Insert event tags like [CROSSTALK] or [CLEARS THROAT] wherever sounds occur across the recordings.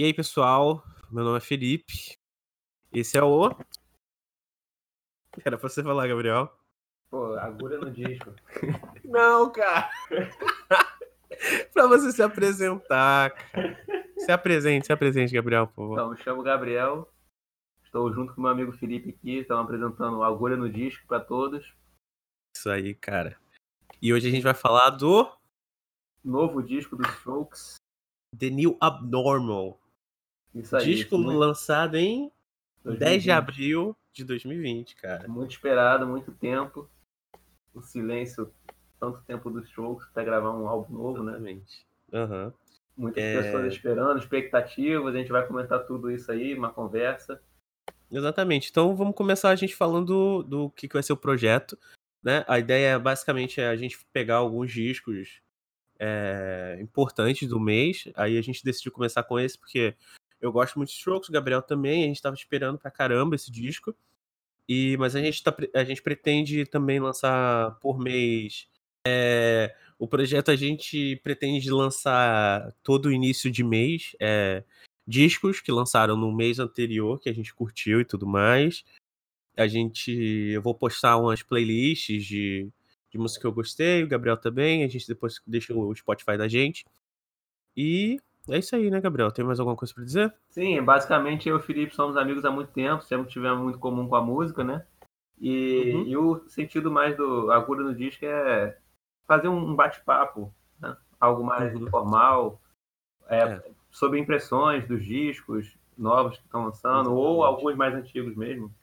E aí, pessoal? Meu nome é Felipe. Esse é o. Era pra você falar, Gabriel. Pô, agulha no disco. [LAUGHS] Não, cara! [LAUGHS] pra você se apresentar, cara. Se apresente, se apresente, Gabriel, por favor. Então, me chamo Gabriel. Estou junto com meu amigo Felipe aqui. Estamos apresentando Agulha no Disco para todos. Isso aí, cara. E hoje a gente vai falar do Novo disco dos Strokes. The New Abnormal. Isso aí. disco muito, lançado em 10 de 2020. abril de 2020, cara. Muito esperado, muito tempo. O silêncio, tanto tempo dos Strokes até gravar um álbum novo, né? Exatamente. Aham. Muitas É. pessoas esperando, expectativas. A gente vai comentar tudo isso aí, uma conversa. Exatamente. Então vamos começar a gente falando do, do que, que vai ser o projeto. Né? A ideia basicamente é a gente pegar alguns discos é, importantes do mês. Aí a gente decidiu começar com esse, porque eu gosto muito de Strokes, o Gabriel também. A gente tava esperando pra caramba esse disco. E, mas a gente, tá, a gente pretende também lançar por mês. é, o projeto a gente pretende lançar todo início de mês. é, discos que lançaram no mês anterior, que a gente curtiu e tudo mais. A gente. Eu vou postar umas playlists de, de música que eu gostei, o Gabriel também. A gente depois deixa o Spotify da gente. E é isso aí, né, Gabriel? Tem mais alguma coisa pra dizer? Sim, basicamente eu e o Felipe somos amigos há muito tempo, sempre tivemos muito comum com a música, né? E, Uhum. e o sentido mais do Agulha no Disco é fazer um bate-papo, né? algo mais Uhum. informal, é, É. sobre impressões dos discos novos que estão lançando, ou Exatamente. alguns mais antigos mesmo,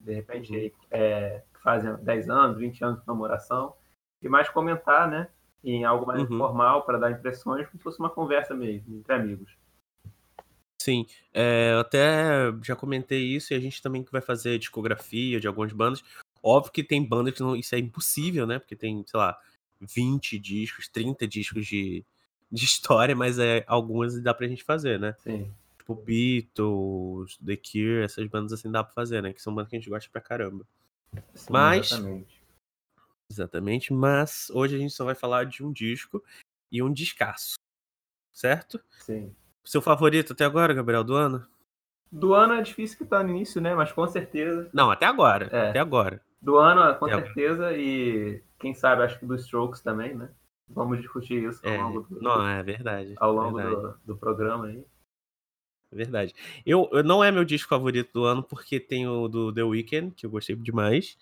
de repente Uhum. é, fazem 10 anos, 20 anos de namoração, e mais comentar, né? Em algo mais Uhum. informal, para dar impressões, como se fosse uma conversa mesmo, entre amigos. Sim, é, eu até já comentei isso e a gente também que vai fazer discografia de algumas bandas. Óbvio que tem bandas que não, isso é impossível, né? Porque tem, sei lá, 20 discos, 30 discos de, de [LAUGHS] história, mas é, algumas dá pra gente fazer, né? Sim. Tipo Beatles, The Cure, essas bandas assim dá pra fazer, né? Que são bandas que a gente gosta pra caramba. Sim, Mas- Exatamente. Exatamente, mas hoje a gente só vai falar de um disco e um descasso, certo? Sim. Seu favorito até agora, Gabriel, do ano? Do ano é difícil que tá no início, né? Mas com certeza. Não, até agora, É. até agora. Do ano, com É. certeza. E quem sabe, acho que dos Strokes também, né? Vamos discutir isso ao É, longo do, não, é verdade. ao longo verdade, do, do programa aí. é verdade. Eu, eu não é meu disco favorito do ano porque tem o do The Weeknd, que eu gostei demais.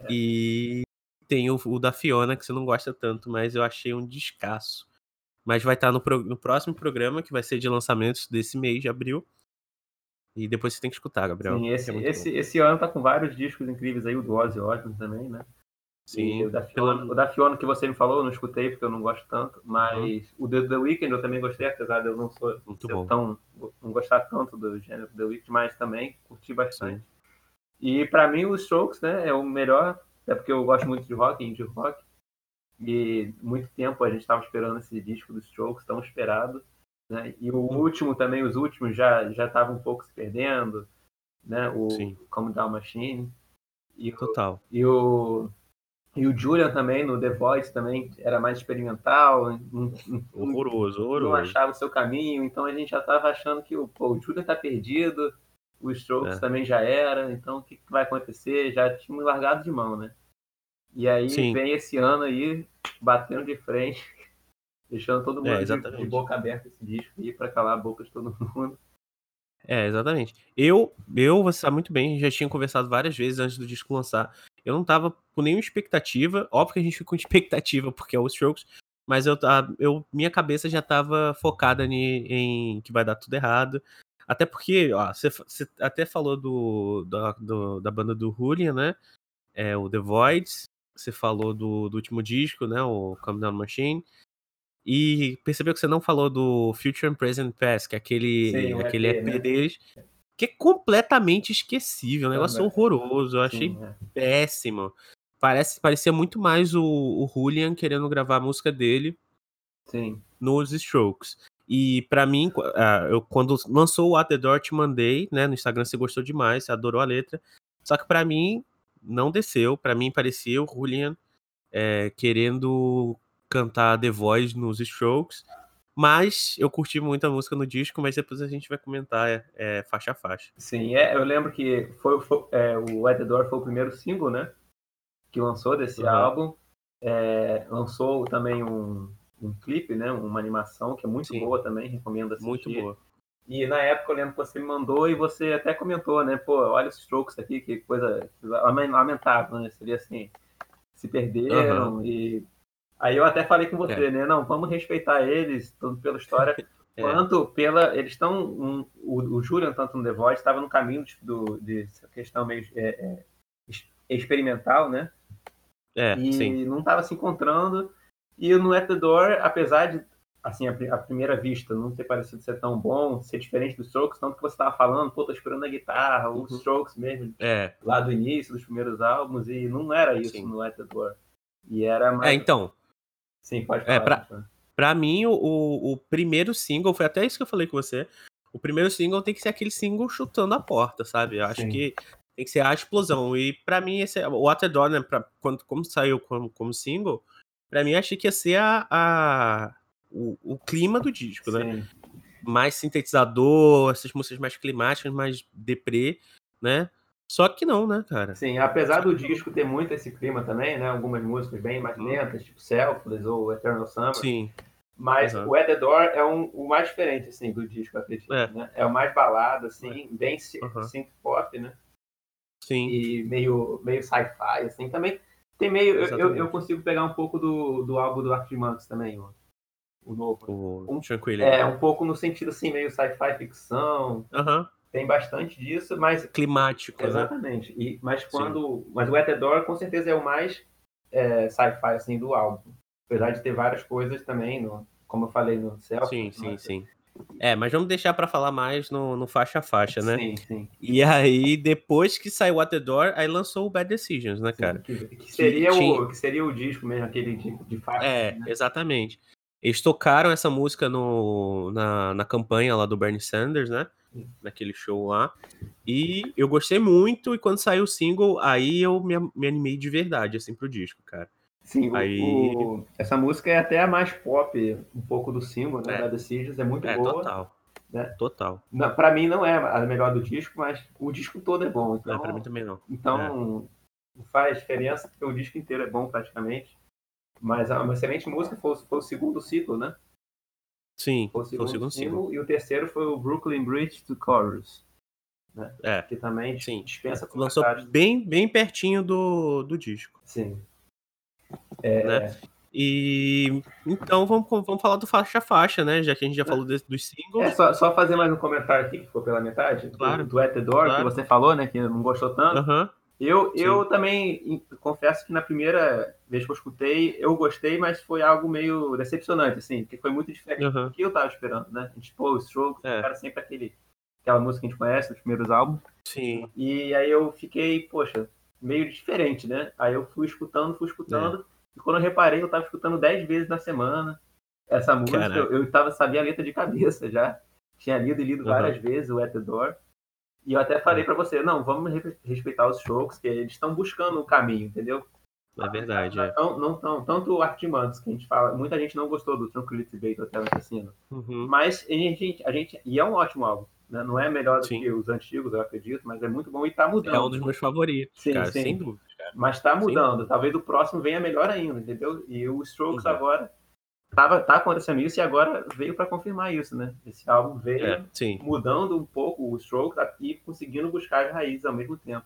É. E tem o, o da Fiona, que você não gosta tanto, mas eu achei um descasso. Mas vai estar no, pro- no próximo programa, que vai ser de lançamentos desse mês de abril. E depois você tem que escutar, Gabriel. Sim, esse, é esse, esse ano tá com vários discos incríveis aí, o do Ozzy Osbourne também, né? Sim, E o da, Fiona, o da Fiona que você me falou, eu não escutei porque eu não gosto tanto. Mas o The, The Weeknd eu também gostei, apesar de eu não sou tão não gostar tanto do gênero The Weeknd, mas também curti bastante. E pra mim o Strokes, né, é o melhor, é porque eu gosto muito de rock, indie rock. E muito tempo a gente estava esperando esse disco do Strokes, tão esperado, né? E o último também, os últimos já já estavam um pouco se perdendo, né? O Sim. Come Down Machine e o, Total. e o e o Julian também no The Voice também era mais experimental, não- Horroroso, não horroroso. achava o seu caminho, então a gente já estava achando que o, pô, o Julian tá perdido, o Strokes É. também já era, então o que, que vai acontecer? Já tinha largado de mão, né? E aí Sim. vem esse ano aí, batendo de frente, [LAUGHS] deixando todo mundo É, de- de, boca aberta esse disco aí para calar a boca de todo mundo. É, exatamente. Eu, eu, você sabe muito bem, já tinha conversado várias vezes antes do disco lançar. Eu não tava com nenhuma expectativa. Óbvio que a gente fica com [LAUGHS] expectativa porque é o Strokes, mas eu, eu minha cabeça já tava focada ni- em que vai dar tudo errado. Até porque, ó, você, você até falou do, da, do- da banda do Julian, né? É, o The Voids. Você falou do, do último disco, né? O Come Down Machine. E percebeu que você não falou do Future and Present Past, que é aquele, Sim, aquele EP, EP, né? deles, que é completamente esquecível, um negócio Também. horroroso. Eu achei Sim, é. péssimo. Parece, parecia muito mais o, o Julian querendo gravar a música dele Sim. nos Strokes. E pra mim, ah, eu, quando lançou o At The Door, te mandei, né? No Instagram você gostou demais, você adorou a letra. Só que pra mim, não desceu. Pra mim, parecia o Julian é, querendo cantar The Voice nos Strokes. Mas eu curti muito a música no disco, mas depois a gente vai comentar é, é, faixa a faixa. Sim, é, eu lembro que foi, foi o At The Door foi o primeiro single, né? Que lançou desse uhum. álbum. Lançou também um, um clipe, né? Uma animação que é muito Sim. boa também, recomendo assistir. Muito boa. E na época eu lembro que você me mandou e você até comentou, né? Pô, olha os strokes aqui, que coisa lamentável, né? Seria assim, se perderam uhum. e Aí eu até falei com você, é. né? Não, vamos respeitar eles, tanto pela história, [LAUGHS] é. quanto pela. Eles estão. Um, o, o Julian, tanto no The Voice, estava no caminho do, de questão meio é, é, experimental, né? É, e sim. não estava se encontrando. E no At the Door, apesar de assim, a, primeira vista não ter parecido ser tão bom, ser diferente dos Strokes, tanto que você estava falando, pô, tô esperando a guitarra, os uhum. Strokes mesmo, é. lá do início, dos primeiros álbuns, e não era isso Sim. no At the Door. E era mais. É, então, Sim, pode é, falar. É, pra, pra mim, o, o primeiro single, foi até isso que eu falei com você. O primeiro single tem que ser aquele single chutando a porta, sabe? Eu acho Sim. que tem que ser a explosão. E para mim, esse, o Water Door, né, pra, quando, como saiu como, como single, para mim achei que ia ser a, a o, o, clima do disco, né? Sim. né? Mais sintetizador, essas músicas mais climáticas, mais deprê, né? Só que não, né, cara? Sim, apesar do disco ter muito esse clima também, né? Algumas músicas bem mais uhum. lentas, tipo Selfless ou Eternal Summer. Sim. Mas uhum. o At The Door é um, o mais diferente, assim, do disco, acredito. É, né? é o mais balado, assim, é. bem uhum. synth pop, né? Sim. E meio, meio sci-fi, assim, também. Tem meio. Eu, eu, consigo pegar um pouco do, do álbum do Arctic Monkeys também, o, o novo. O um, Tranquility. É, um pouco no sentido, assim, meio sci-fi ficção. Uhum tem bastante disso, mas climático, né? exatamente. Né? E mas quando, Sim. mas o Door com certeza é o mais é, sci-fi assim do álbum, apesar de ter várias coisas também, no, como eu falei no céu. Sim, sim, sim. É, mas vamos deixar para falar mais no, no faixa a faixa, né? Sim, sim. E aí, depois que saiu At The Door, aí lançou o Bad Decisions, né, cara? Sim, que, que, seria que, o, que seria o disco mesmo, aquele de, de faixa. É, né? exatamente. Eles tocaram essa música no, na, na campanha lá do Bernie Sanders, né? naquele show lá. E eu gostei muito, e quando saiu o single, aí eu me, me animei de verdade, assim, pro disco, cara. Sim, aí... O, essa música é até a mais pop, um pouco do single, né, é. da Decisions, é muito é, boa. total. Né? Total. Não, pra mim não é a melhor do disco, mas o disco todo é bom. Então, não, pra mim também não. Então, é. não faz diferença, porque o disco inteiro é bom praticamente. Mas é uma excelente música, foi, foi o segundo ciclo, né? Sim, foi o segundo, foi o segundo single, E o terceiro foi o Brooklyn Bridge to Chorus. Né? É. Que também Sim. dispensa Lançou bem, bem pertinho do, do disco. Sim. É... Né? E então vamos, vamos falar do faixa a faixa, né? Já que a gente já falou desse, dos singles. É, só, só fazer mais um comentário aqui que ficou pela metade. Claro. Do, do At the Door, claro. que você falou, né? Que não gostou tanto. Uhum. Eu, eu também confesso que na primeira vez que eu escutei, eu gostei, mas foi algo meio decepcionante, assim, porque foi muito diferente uhum. do que eu tava esperando, né? A gente, pô, o Strokes, é. era sempre aquele, aquela música que a gente conhece, os primeiros álbuns. Sim. E aí eu fiquei, poxa, meio diferente, né? Aí eu fui escutando, fui escutando, é. E quando eu reparei, eu tava escutando dez vezes na semana essa música, eu, eu tava, sabia a letra de cabeça já. Tinha lido e lido uhum. várias vezes o At The Door. E eu até falei para você, não, vamos respeitar os strokes, que eles estão buscando o caminho, entendeu? É verdade, é. Não, não, não, tanto o Artimantes, que a gente fala, muita gente não gostou do Tranquility Bait até o Assassino. Uhum. Mas a gente, a gente, e é um ótimo álbum. Né? Não é melhor do sim. que os antigos, eu acredito, mas é muito bom e tá mudando. É um dos meus favoritos, sim, cara, sim. sem dúvida. Mas tá mudando. Talvez o próximo venha melhor ainda, entendeu? E o Strokes uhum. agora tava, tá acontecendo isso e agora veio para confirmar isso, né? Esse álbum veio é, mudando um pouco o stroke e conseguindo buscar as raízes ao mesmo tempo.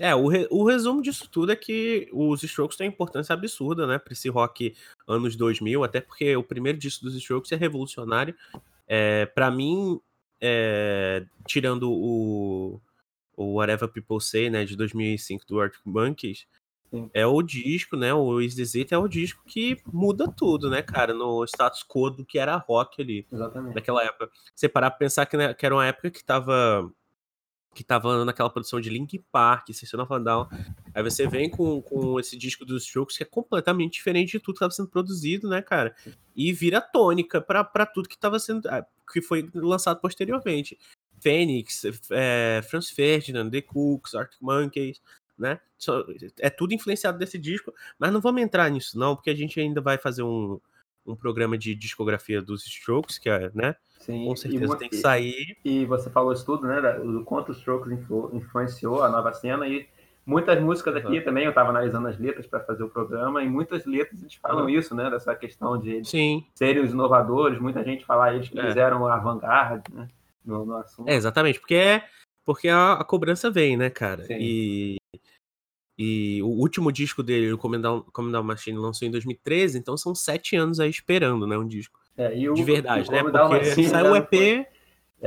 É, o, re, o resumo disso tudo é que os Strokes têm importância absurda, né, para esse rock anos 2000, até porque o primeiro disco dos Strokes é revolucionário. É, para mim, é, tirando o, o Whatever People Say, né, de 2005 do Arctic Monkeys, é o disco, né? O Is This It é o disco que muda tudo, né, cara? No status quo do que era rock ali. Exatamente. Naquela época. Você parar pra pensar que, né, que era uma época que tava. Que tava naquela produção de Link Park, System of a Down. Aí você vem com, com esse disco dos Strokes que é completamente diferente de tudo que tava sendo produzido, né, cara? E vira tônica pra, pra tudo que tava sendo. Ah, que foi lançado posteriormente. Phoenix, é, Franz Ferdinand, The Cooks, Arctic Monkeys né? É tudo influenciado desse disco, mas não vamos entrar nisso não, porque a gente ainda vai fazer um, um programa de discografia dos Strokes, que é, né? Sim, Com certeza tem que sair. E você falou isso tudo, né? Do quanto o Strokes influ- influenciou a nova cena e muitas músicas aqui Aham. também, eu estava analisando as letras para fazer o programa, e muitas letras eles falam Aham. isso, né? Dessa questão de Sim, serem os inovadores, muita gente fala eles que É. fizeram a vanguarda, né? No, no assunto. é exatamente, porque é porque a, a cobrança vem, né, cara? Sim. E e o último disco dele, o Comendal, Comendal Machine, lançou em 2013, então são sete anos aí esperando, né, um disco É, o- de verdade, né? Porque Cena sai o EP, foi-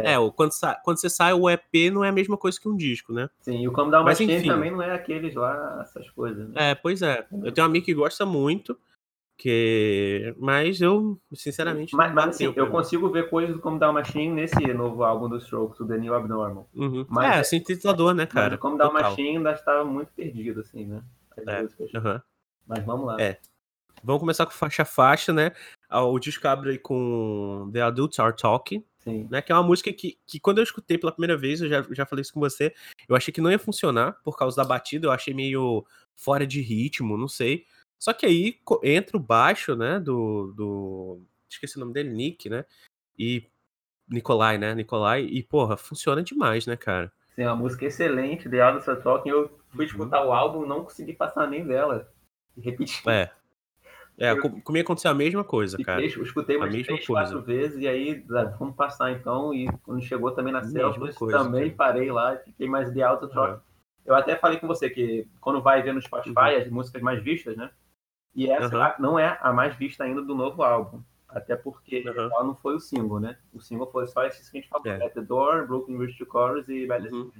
é, o- quando, sa- quando você sai o EP não é a mesma coisa que um disco, né? Sim, e o Uma Mas, Machine enfim. também não é aqueles lá, essas coisas, né? É, pois é. Eu tenho um amigo que gosta muito, que mas eu, sinceramente, Mas, mas assim, eu consigo ver coisas do Como Uma Machine nesse novo álbum dos Strokes, o The New Abnormal. Uhum. Mas é, sintetizador, né, Mas cara? o Como Uma Total. Machine ainda estava muito perdido, assim, né? É, aham. Mas vamos lá. É. Vamos começar com faixa a faixa, né? Ah, O disco abre aí com The Adults Are Talking, Sim. né? Que é uma música que, que quando eu escutei pela primeira vez, eu já, já falei isso com você, eu achei que não ia funcionar por causa da batida, eu achei meio fora de ritmo, não sei. Só que aí entra o baixo, né? Do. do esqueci o nome dele, Nick, né? E. Nikolai, né? Nikolai, e porra, funciona demais, né, cara? Sim, é uma música excelente, The Are Talking. Eu fui Uhum. escutar o álbum não consegui passar nem dela. [LAUGHS] Repeti. É. É, Eu- com- comigo aconteceu a mesma coisa, cara. Eu escutei A umas mesma três, coisa. quatro vezes e aí ah, vamos passar então. E quando chegou também na Celsius, também cara. parei lá e fiquei mais Adults Are Aham. Talking. Eu até falei com você que quando vai ver no Spotify as músicas mais vistas, né? E essa Uhum. Não é a mais vista ainda do novo álbum. Até porque Aham. ela não foi o single, né? O single foi só esses que a gente falou: É. At the Door, Brooklyn Bridge to Chorus e Bad Uhum.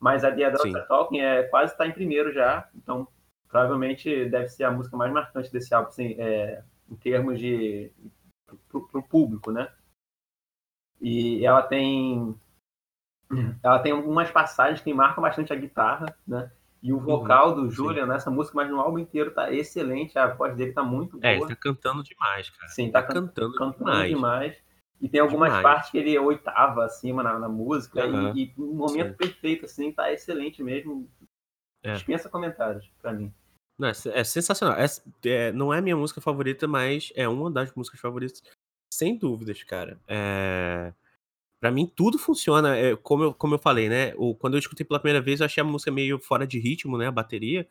Mas a The Sim. Are Talking é, quase está em primeiro já. Então, provavelmente deve ser a música mais marcante desse álbum, assim, é, em termos de. para o público, né? E ela tem. Ela tem algumas passagens que marcam bastante a guitarra, né? E o vocal do Uhum. Julian nessa música, mas no álbum inteiro tá excelente, a voz dele tá muito boa. É, ele tá cantando demais, cara. Sim, tá, Tá can- cantando, cantando demais. demais. E tem algumas Demais. partes que ele oitava acima na, na música. Aham. E, e um momento Sim. perfeito, assim, tá excelente mesmo. É. Dispensa comentários pra mim. Não, é, é sensacional. É- é- não é a minha música favorita, mas é uma das músicas favoritas, sem dúvidas, cara. É... Pra mim, tudo funciona. é, como, eu, como eu falei, né? O, quando eu escutei pela primeira vez, eu achei a música meio fora de ritmo, né? A bateria.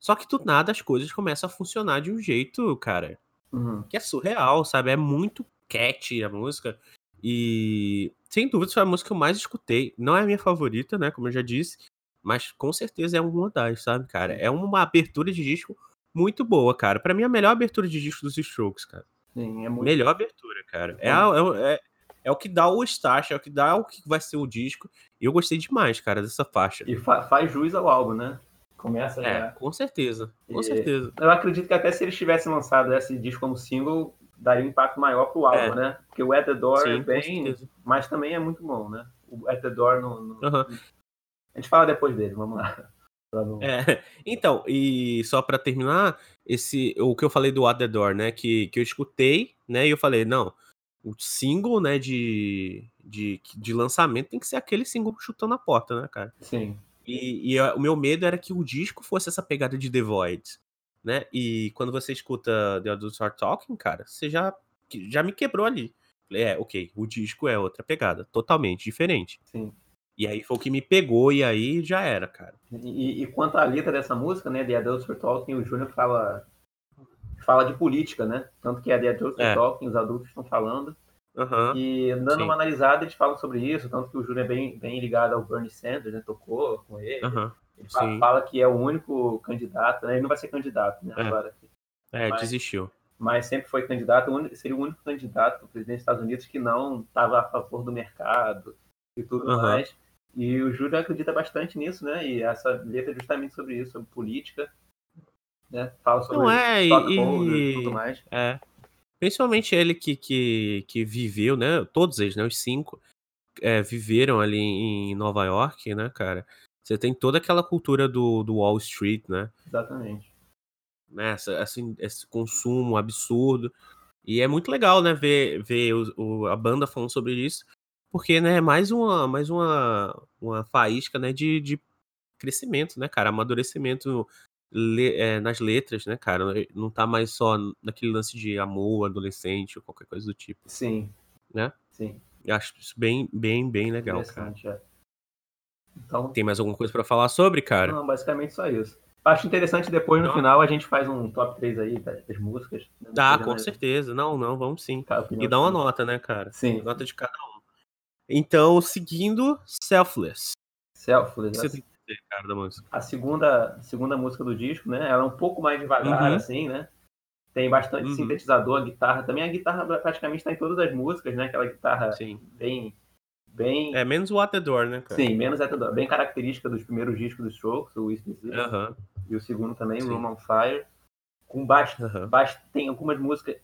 Só que do nada as coisas começam a funcionar de um jeito, cara, Uhum. que é surreal, sabe? É muito catchy a música. E sem dúvida foi a música que eu mais escutei. Não é a minha favorita, né? Como eu já disse. Mas com certeza é uma das, sabe, cara? É uma abertura de disco muito boa, cara. Pra mim, é a melhor abertura de disco dos Strokes, cara. Sim, é muito. Melhor abertura, cara. É, é, o- é, é o que dá o start, é o que dá o que vai ser o disco. E eu gostei demais, cara, dessa faixa. E fa- faz jus ao álbum, né? Começa É, já. com certeza. Com E- certeza. Eu acredito que até se eles tivessem lançado esse disco como single, daria um impacto maior pro álbum, É. né? Porque o At the Door é Sim, com bem. Mas também é muito bom, né? O At the Door no. no-. A gente fala depois dele, vamos lá. [LAUGHS] É, então, e só pra terminar, esse o que eu falei do At The Door, né, que, que eu escutei, né, e eu falei, não, o single, né, de, de, de lançamento tem que ser aquele single chutando a porta, né, cara? Sim. E, e o meu medo era que o disco fosse essa pegada de The Void, né, e quando você escuta The Adults Are Talking, cara, você já, já me quebrou ali. Falei, é, ok, o disco é outra pegada, totalmente diferente. Sim. E aí foi o que me pegou, e aí já era, cara. E, e quanto à letra dessa música, né, The Adults Are Talking, o Júnior fala, fala de política, né? Tanto que é The Adults Are É. Talking, os adultos estão falando. Aham, E dando sim. uma analisada, eles falam sobre isso, tanto que o Júnior é bem, bem ligado ao Bernie Sanders, né? Tocou com ele. aham. Ele sim. fala que é o único candidato, né? Ele não vai ser candidato, né? É. Agora. É, Mas- desistiu. Mas sempre foi candidato, seria o único candidato para presidente dos Estados Unidos que não estava a favor do mercado e tudo Aham. mais. E o Júlio acredita bastante nisso, né? E essa letra é justamente sobre isso, sobre política. Né? Fala sobre Não é, e- e e- tudo mais. É. Principalmente ele que, que, que viveu, né? Todos eles, né? Os cinco é, viveram ali em Nova York, né, cara? Você tem toda aquela cultura do, do Wall Street, né? Exatamente. né? Essa, assim, esse consumo absurdo. E é muito legal, né? Ver, ver o, o- a banda falando sobre isso. Porque, né? É mais uma, mais uma, uma faísca, né? De, de crescimento, né, cara? Amadurecimento le, é, nas letras, né, cara? Não tá mais só naquele lance de amor, adolescente ou qualquer coisa do tipo. Sim. Né? Sim. Eu acho isso bem, bem, bem legal, cara. É. Então, Tem mais alguma coisa para falar sobre, cara? Não, basicamente só isso. Acho interessante depois, no não. final, a gente faz um top 3 aí das, músicas. Né? Ah, com certeza. Não, não, vamos sim. E dá uma nota, né, cara? Sim. Nota de cada um. Então, seguindo, Selfless. Selfless. Você cara, da música. A segunda, segunda música do disco, né? Ela é um pouco mais devagar, uhum. assim, né? Tem bastante uhum. sintetizador, guitarra. Também a guitarra praticamente está em todas as músicas, né? Aquela guitarra Sim. bem bem. É menos o At the Door, né, cara? Sim, menos At the Door. Bem característica dos primeiros discos dos Strokes, o Whisper uhum. E o segundo também, Sim. Room on Fire. Com baixo, uhum. baixo. Tem algumas músicas.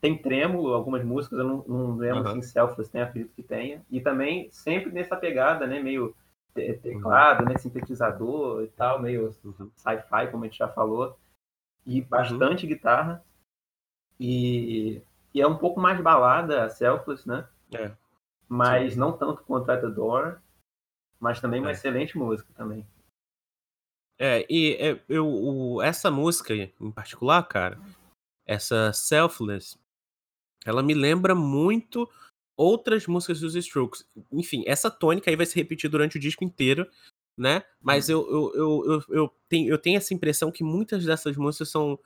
Tem trêmulo, algumas músicas, eu não, não lembro uhum. em Selfless tem, acredito que tenha. E também sempre nessa pegada, né? Meio teclado, né? Sintetizador e tal, meio uhum. sci-fi, como a gente já falou. E bastante guitarra. E, e é um pouco mais balada a Selfless, né? É mas Sim. não tanto quanto At the Door, mas também uma é. excelente música também. É, e é, eu, o, essa música em particular, cara, essa Selfless, ela me lembra muito outras músicas dos Strokes. Enfim, essa tônica aí vai se repetir durante o disco inteiro, né? Mas eu, eu, eu, eu, eu, tenho, eu tenho essa impressão que muitas dessas músicas são.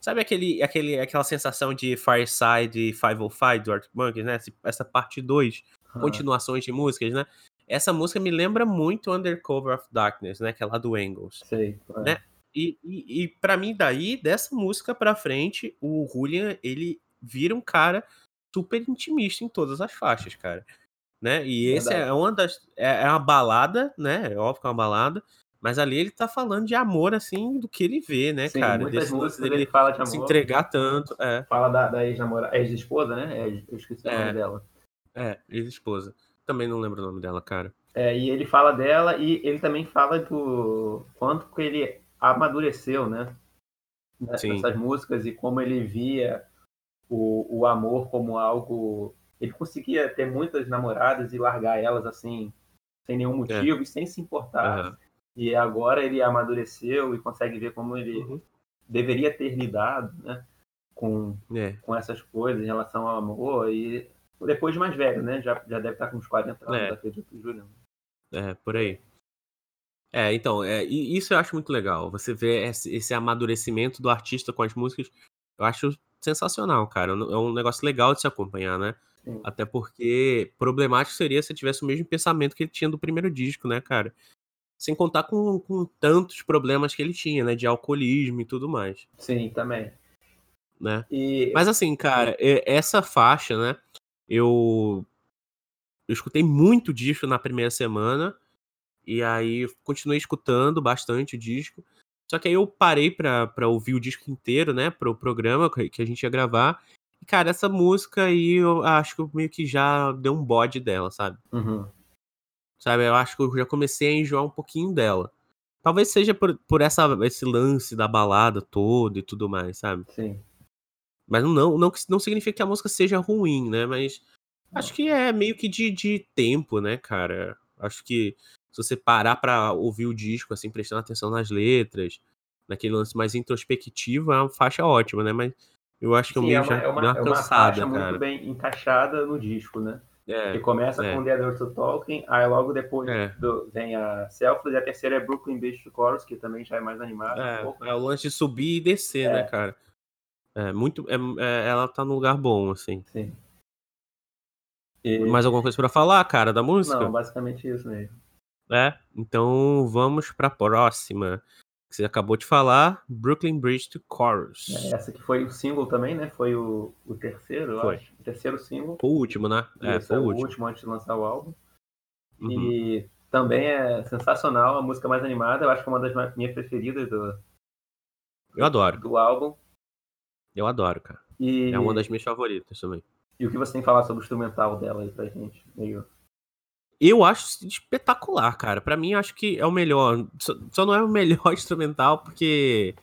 Sabe aquele, aquele, aquela sensação de Fireside e 505 do Arctic Monkeys, né? Essa parte 2 continuações de músicas, né? Essa música me lembra muito Undercover of Darkness, né? Que é lá do Angles. Sei. É. Né? E, e, e para mim, daí, dessa música pra frente, o Julian, ele vira um cara super intimista em todas as faixas, cara. Né? E esse é uma das. É, é uma balada, né? É óbvio que é uma balada. Mas ali ele tá falando de amor, assim, do que ele vê, né, Sim, cara? Muitas Desse músicas ele fala de amor. Se entregar tanto. É. Fala da, da ex-namorada, ex-esposa, né? Eu esqueci o nome é. dela. É, ex-esposa. Também não lembro o nome dela, cara. É, e ele fala dela e ele também fala do quanto que ele amadureceu, né? Nessas músicas e como ele via o, o amor como algo. Ele conseguia ter muitas namoradas e largar elas assim, sem nenhum é. motivo é. e sem se importar. Uhum. E agora ele amadureceu e consegue ver como ele uhum. deveria ter lidado, né? Com, é. com essas coisas em relação ao amor. E depois de mais velho, né? Já, já deve estar com uns 40 anos, é. acredito, Juliano. É, por aí. É, então, é, isso eu acho muito legal. Você vê esse, esse, amadurecimento do artista com as músicas, eu acho sensacional, cara. É um negócio legal de se acompanhar, né? Sim. Até porque problemático seria se tivesse o mesmo pensamento que ele tinha do primeiro disco, né, cara? Sem contar com, com tantos problemas que ele tinha, né? De alcoolismo e tudo mais. Sim, também. Né? E... Mas assim, cara, essa faixa, né? Eu, eu escutei muito disco na primeira semana. E aí continuei escutando bastante o disco. Só que aí eu parei pra, pra ouvir o disco inteiro, né? Pro programa que a gente ia gravar. E, cara, essa música aí eu acho que eu meio que já deu um bode dela, sabe? Uhum. Sabe? Eu acho que eu já comecei a enjoar um pouquinho dela. Talvez seja por, por essa, esse lance da balada toda e tudo mais, sabe? Sim. Mas não, não, não significa que a música seja ruim, né? Mas acho que é meio que de, de tempo, né, cara? Acho que se você parar pra ouvir o disco, assim, prestando atenção nas letras, naquele lance mais introspectivo, é uma faixa ótima, né? Mas eu acho que Sim, eu meio é uma, já é uma, uma é uma cansada, faixa cara. muito bem encaixada no disco, né? É, que começa é. com The Other to Talking, aí logo depois É. do- vem a Selfless, e a terceira é Brooklyn Beach Chorus, que também já é mais animada um É, pouco. é o lance de subir e descer, É. né, cara? É muito. é- é- ela tá num lugar bom, assim. Sim. E- Mais alguma coisa pra falar, cara, da música? Não, basicamente isso mesmo. É, então vamos pra próxima. Que você acabou de falar, Brooklyn Bridge to Chorus. É, Essa que foi o single também, né? Foi o, o terceiro, eu Foi. acho. O terceiro single. Foi o último, né? É, foi é o o último. último antes de lançar o álbum. Uhum. E também é sensacional, a música mais animada. Eu acho que é uma das minhas preferidas do, Eu adoro, do álbum. eu adoro, cara. E, É uma das minhas favoritas também. e o que você tem que falar sobre o instrumental dela aí pra gente? Meio... Eu acho espetacular, cara. Pra mim, acho que é o melhor. Só, só não é o melhor [LAUGHS] instrumental porque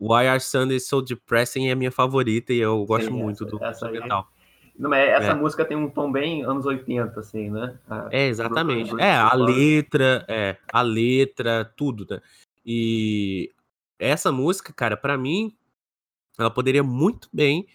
Why Are Sundays So Depressing é a minha favorita e eu gosto Sim, muito essa- do essa aí. instrumental. Não, mas essa É. música tem um tom bem anos 80, assim, né? A- É, exatamente. É, a letra, é, a letra, tudo, né? E essa música, cara, pra mim, ela poderia muito bem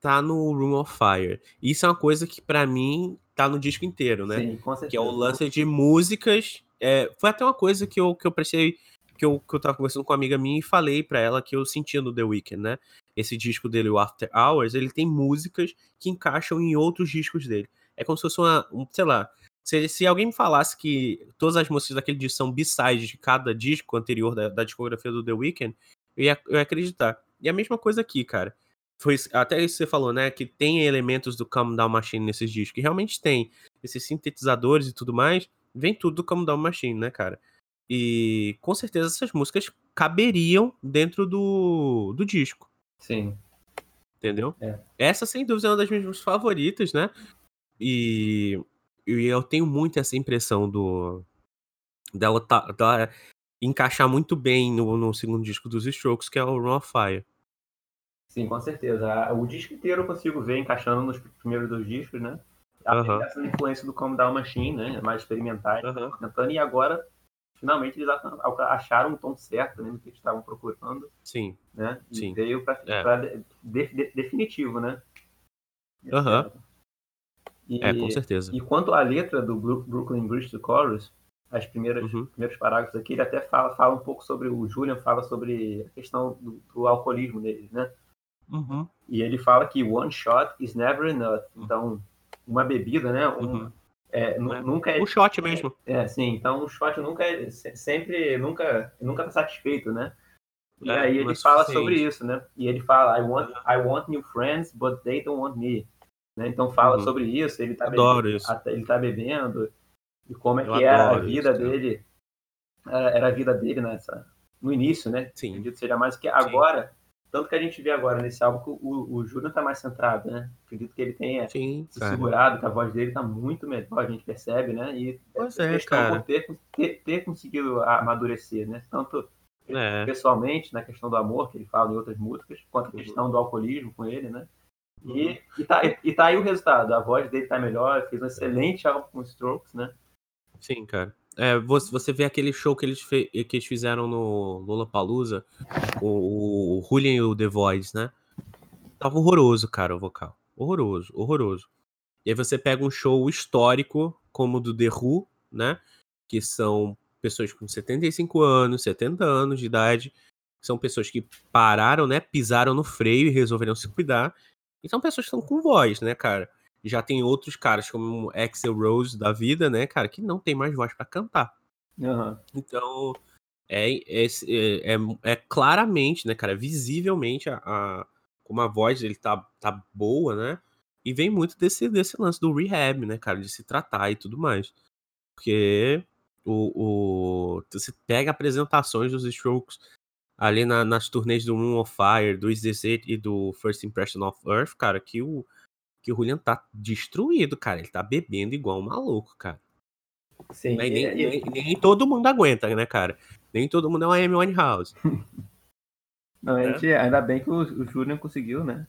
tá no Room of Fire. Isso é uma coisa que pra mim tá no disco inteiro, né? Sim, com Que é certeza. o lance de músicas. é, foi até uma coisa que eu, que eu prestei. Que eu, que eu tava conversando com uma amiga minha e falei pra ela que eu sentia no The Weeknd, né? Esse disco dele, o After Hours, ele tem músicas que encaixam em outros discos dele. É como se fosse uma. um- sei lá. Se, se alguém me falasse que todas as músicas daquele disco são B-sides de cada disco anterior da, da discografia do The Weeknd, eu ia, eu ia acreditar. E a mesma coisa aqui, cara. Foi até isso que você falou, né? Que tem elementos do Calm Down Machine nesses discos. Que realmente tem. Esses sintetizadores e tudo mais. Vem tudo do Calm Down Machine, né, cara? E com certeza essas músicas caberiam dentro do, do disco, Sim. entendeu? É. Essa, sem dúvida, é uma das minhas músicas favoritas, né? E, e eu tenho muito essa impressão do dela, tá, dela encaixar muito bem no, no segundo disco dos Strokes, que é o Run of Fire. Sim, com certeza. O disco inteiro eu consigo ver encaixando nos primeiros dois discos, né? Até essa influência do Come Down Machine, né? Mais experimentais, tentando, e agora, finalmente, eles acharam um tom certo, né? No que eles estavam procurando, Sim. né? E Sim. veio para É. definitivo, né? Aham. E, É, com certeza. e quanto à letra do Brooklyn Bridge to Chorus, as primeiras Uhum. primeiros parágrafos aqui, ele até fala, fala um pouco sobre o Julian fala sobre a questão do, do alcoolismo dele, né? Uhum. E ele fala que one shot is never enough. Então, uma bebida, né? Um, Uhum. é, É. Nunca é, O shot mesmo. é, sim. Então, o shot nunca é se- sempre nunca nunca tá satisfeito, né? E É, aí ele fala suficiente. sobre isso, né? E ele fala I want I want new friends, but they don't want me. Né? Então fala Uhum. sobre isso. Ele tá Adoro bebendo, isso. ele tá bebendo e como é Eu que era a vida isso, dele. Era, era a vida dele nessa no início, né? Sim. Acredito seja mais que agora. Tanto que a gente vê agora nesse álbum que o, o Julian tá mais centrado, né? Acredito que ele tenha Sim, se cara. segurado, que a voz dele tá muito melhor, a gente percebe, né? E Pois é, questão cara. ter, ter, ter conseguido amadurecer, né? Tanto É. pessoalmente, na questão do amor, que ele fala em outras músicas, quanto a Uhum. questão do alcoolismo com ele, né? E, e, tá, e tá aí o resultado, a voz dele tá melhor, fez um excelente álbum com Strokes, né? Sim, cara. É, você, vê aquele show que eles, que eles fizeram no Lollapalooza, o, o Julian e o The Voice, né? Tava horroroso, cara, o vocal. Horroroso, horroroso. E aí você pega um show histórico, como o do The Who, né? Que são pessoas com 75 anos, 70 anos de idade. São pessoas que pararam, né? Pisaram no freio e resolveram se cuidar. E são pessoas que estão com voz, né, cara? Já tem outros caras como o Axel Rose da vida, né, cara, que não tem mais voz pra cantar. Aham. Então, é, é, é, é claramente, né, cara, visivelmente a, a- como a voz dele tá, tá boa, né? E vem muito desse, desse lance do rehab, né, cara, de se tratar e tudo mais. Porque o, o, você pega apresentações dos Strokes ali na- nas turnês do Room of Fire, do Is This It e do First Impression of Earth, cara, que o, que o Julian tá destruído, cara. Ele tá bebendo igual um maluco, cara. Sim, Mas e- nem, e- nem- nem todo mundo aguenta, né, cara? Nem todo mundo é uma Amy Winehouse. [LAUGHS] não, a É. gente- ainda bem que o, o Julian conseguiu, né?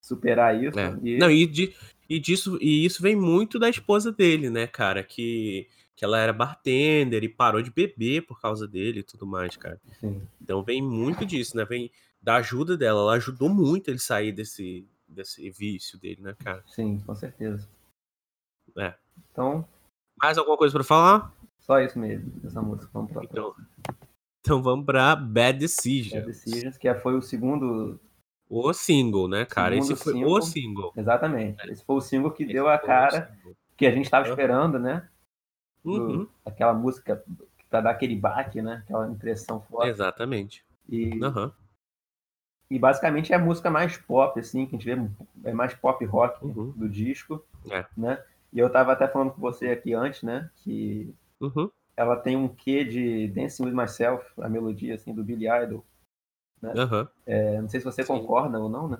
Superar isso. É. E, Não, e, de- e disso, e isso vem muito da esposa dele, né, cara? Que, que ela era bartender e parou de beber por causa dele e tudo mais, cara. sim, Então vem muito disso, né? Vem da ajuda dela. Ela ajudou muito ele sair desse, desse vício dele, né, cara? sim, com certeza. É. Então, Mais alguma coisa pra falar? só isso mesmo, dessa música. Vamos pra Então, então vamos pra Bad Decision. Bad Decisions, que foi o segundo. O single, né, cara? Segundo Esse foi single. o single. Exatamente. Esse foi o single que Esse deu a cara que a gente estava Uhum. esperando, né? do- Uhum, aquela música para dar aquele baque, né? Aquela impressão forte. Exatamente. E, Aham. E basicamente é a música mais pop, assim, que a gente vê, é mais pop rock Uhum. do disco, É. né? E eu tava até falando com você aqui antes, né? Que Uhum. ela tem um quê de Dancing With Myself, a melodia, assim, do Billy Idol. Aham. É, não sei se você Sim. concorda ou não, né?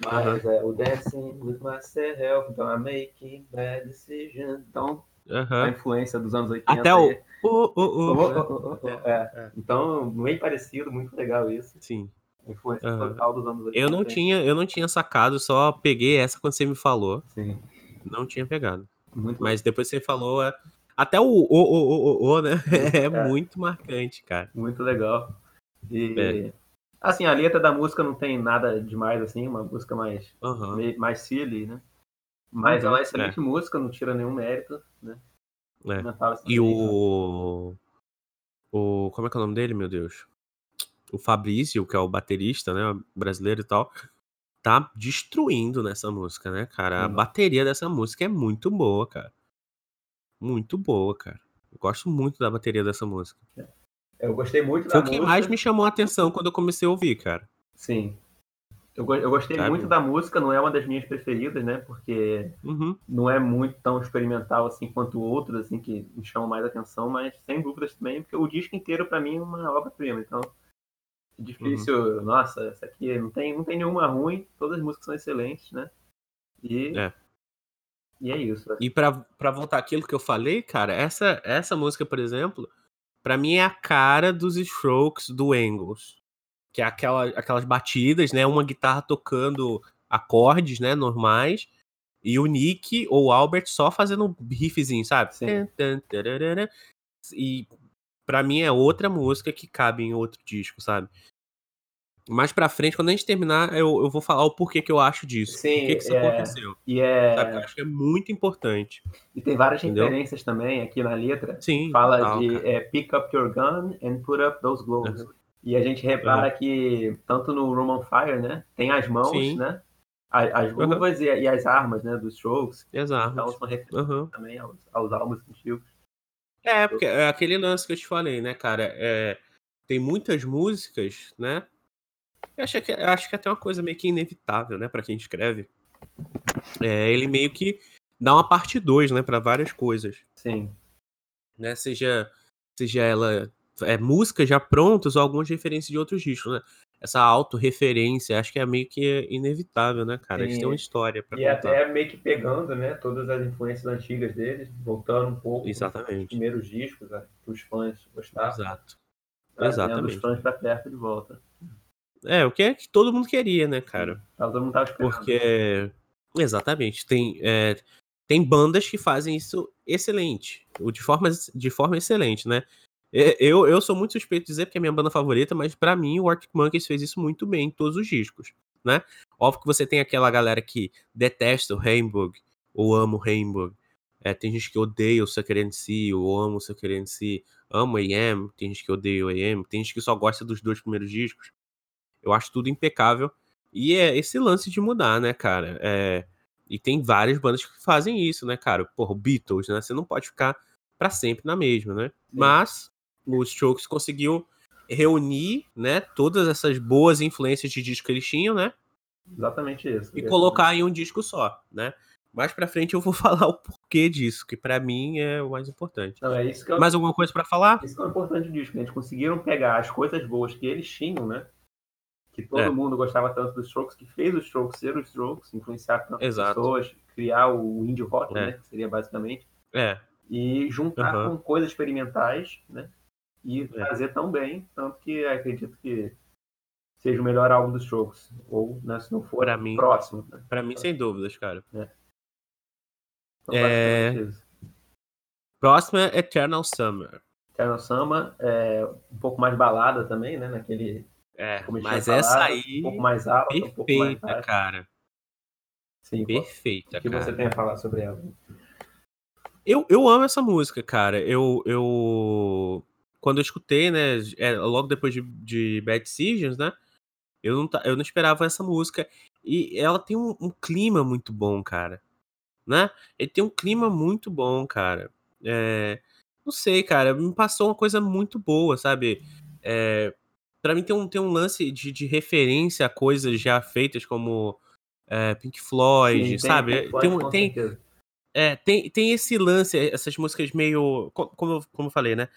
Mas é o Dancing With Myself, então I'm making bad decisions. Então, a Aham. influência dos anos 80. Até o. aí. o, o, o, né? é. Então, bem parecido, muito legal isso. Sim. Influência Aham. total dos anos 80. Eu não tinha, eu não tinha sacado, só peguei essa quando você me falou. Sim, Não tinha pegado. muito Mas depois você falou. é- Até o o, o, o, o, né? [LAUGHS] É, É. muito marcante, cara. Muito legal. E, É. assim, a letra da música não tem nada demais, assim, uma música mais, Aham. meio- mais silly, né? Mas é Uhum, uma excelente música, não tira nenhum mérito, né? É. Assim, E o. O. Como é que é o nome dele, meu Deus? O Fabrício, que é o baterista, né? Brasileiro e tal. Tá destruindo nessa música, né, cara? A Uhum. bateria dessa música é muito boa, cara. Muito boa, cara. Eu gosto muito da bateria dessa música. Eu gostei muito Foi da o que música. mais me chamou a atenção quando eu comecei a ouvir, cara. Sim. Eu, eu gostei Sabe? muito da música, não é uma das minhas preferidas, né? Porque Uhum. não é muito tão experimental assim quanto outros, assim, que me chamam mais atenção, mas sem dúvidas também, porque o disco inteiro pra mim é uma obra-prima, então é difícil, nossa, essa aqui não tem, não tem nenhuma ruim, todas as músicas são excelentes, né? E É. e é isso. E pra, pra voltar àquilo que eu falei, cara, essa, essa música, por exemplo, pra mim é a cara dos strokes do Engels. Que é aquela, aquelas batidas, né? Uma guitarra tocando acordes, né? Normais. E o Nick ou o Albert só fazendo um riffzinho, sabe? Sim. E pra mim é outra música que cabe em outro disco, sabe? Mais pra frente, quando a gente terminar, eu, eu vou falar o porquê que eu acho disso. Sim, por que, que isso é- aconteceu. E Sabe? Eu é acho que é muito importante. e tem várias Entendeu? referências também aqui na letra. Sim. Fala de é, pick up your gun and put up those gloves. Uhum. E a gente repara que tanto no Room on Fire, né, tem as mãos, Sim. né, as luvas e, e as armas, né, dos Strokes. Exato. Então são referências também aos, aos álbuns antigos. É, porque é aquele lance que eu te falei, né, cara? É, tem muitas músicas, né? Eu acho que, acho que é até uma coisa meio que inevitável, né, pra quem escreve. É, ele meio que dá uma parte 2, né, pra várias coisas. Sim, né? Seja, seja ela é, músicas já prontas ou algumas referências de outros discos, né? Essa autorreferência, acho que é meio que inevitável, né, cara? Eles têm uma história pra e contar. até meio que pegando, né, todas as influências antigas deles, voltando um pouco os Exatamente. primeiros discos, né, que os fãs gostavam, Exato. exatamente. os fãs pra perto de volta. É, o que é que todo mundo queria, né, cara? Todo mundo tava esperando. Porque. Exatamente. Tem, é, tem bandas que fazem isso excelente. ou De forma, de forma excelente, né? É, Eu, eu sou muito suspeito de dizer porque é minha banda favorita, mas pra mim o Arctic Monkeys fez isso muito bem em todos os discos, né? Óbvio que você tem aquela galera que detesta o Rainbow ou ama o Rainbow. É, tem gente que odeia o Sucker NC, ou ama o Sucker NC, ama o AM, tem gente que odeia o AM, tem gente que só gosta dos dois primeiros discos. Eu acho tudo impecável. E é esse lance de mudar, né, cara? É, e tem várias bandas que fazem isso, né, cara? Porra, o Beatles, né? Você não pode ficar pra sempre na mesma, né? Mas o Strokes conseguiu reunir, né, todas essas boas influências de disco que eles tinham, né? Exatamente isso. E colocar em um disco só, né? Mais pra frente eu vou [LAUGHS] falar o porquê disso, que pra mim é o mais importante. Não, é isso que eu Mais alguma coisa pra falar? Isso que é o importante do disco, né? Eles conseguiram pegar as coisas boas que eles tinham, né? Que todo É. mundo gostava tanto dos Strokes, que fez os Strokes ser os Strokes, influenciar tantas Exato. pessoas, criar o indie rock, É. né? Que seria basicamente. É, E juntar Aham. com coisas experimentais, né? E É. fazer tão bem, tanto que acredito que seja o melhor álbum dos Strokes. Ou, né, se não for, Pra mim. próximo. Né? pra mim sem dúvidas, cara. Então, É. isso. Próxima é Eternal Summer. Eternal Summer é um pouco mais balada também, né? Naquele. É, mas falado, essa aí Um pouco mais alta, um pouco mais perfeita, cara. Sim, Perfeita, O que cara. você tem a falar sobre ela? Eu, eu amo essa música, cara. Eu, eu quando eu escutei, né, é, logo depois de, de Bad Decisions, né, eu não, eu não esperava essa música. E ela tem um, um clima muito bom, cara. Né? Ele tem um clima muito bom, cara. É, não sei, cara, me passou uma coisa muito boa, sabe? É, para mim tem um, tem um lance de, de referência a coisas já feitas como é, Pink Floyd, Sim, sabe? tem Tem, Floyd, um- tem, é, tem, tem esse lance, essas músicas meio. co- Como, como eu falei, né?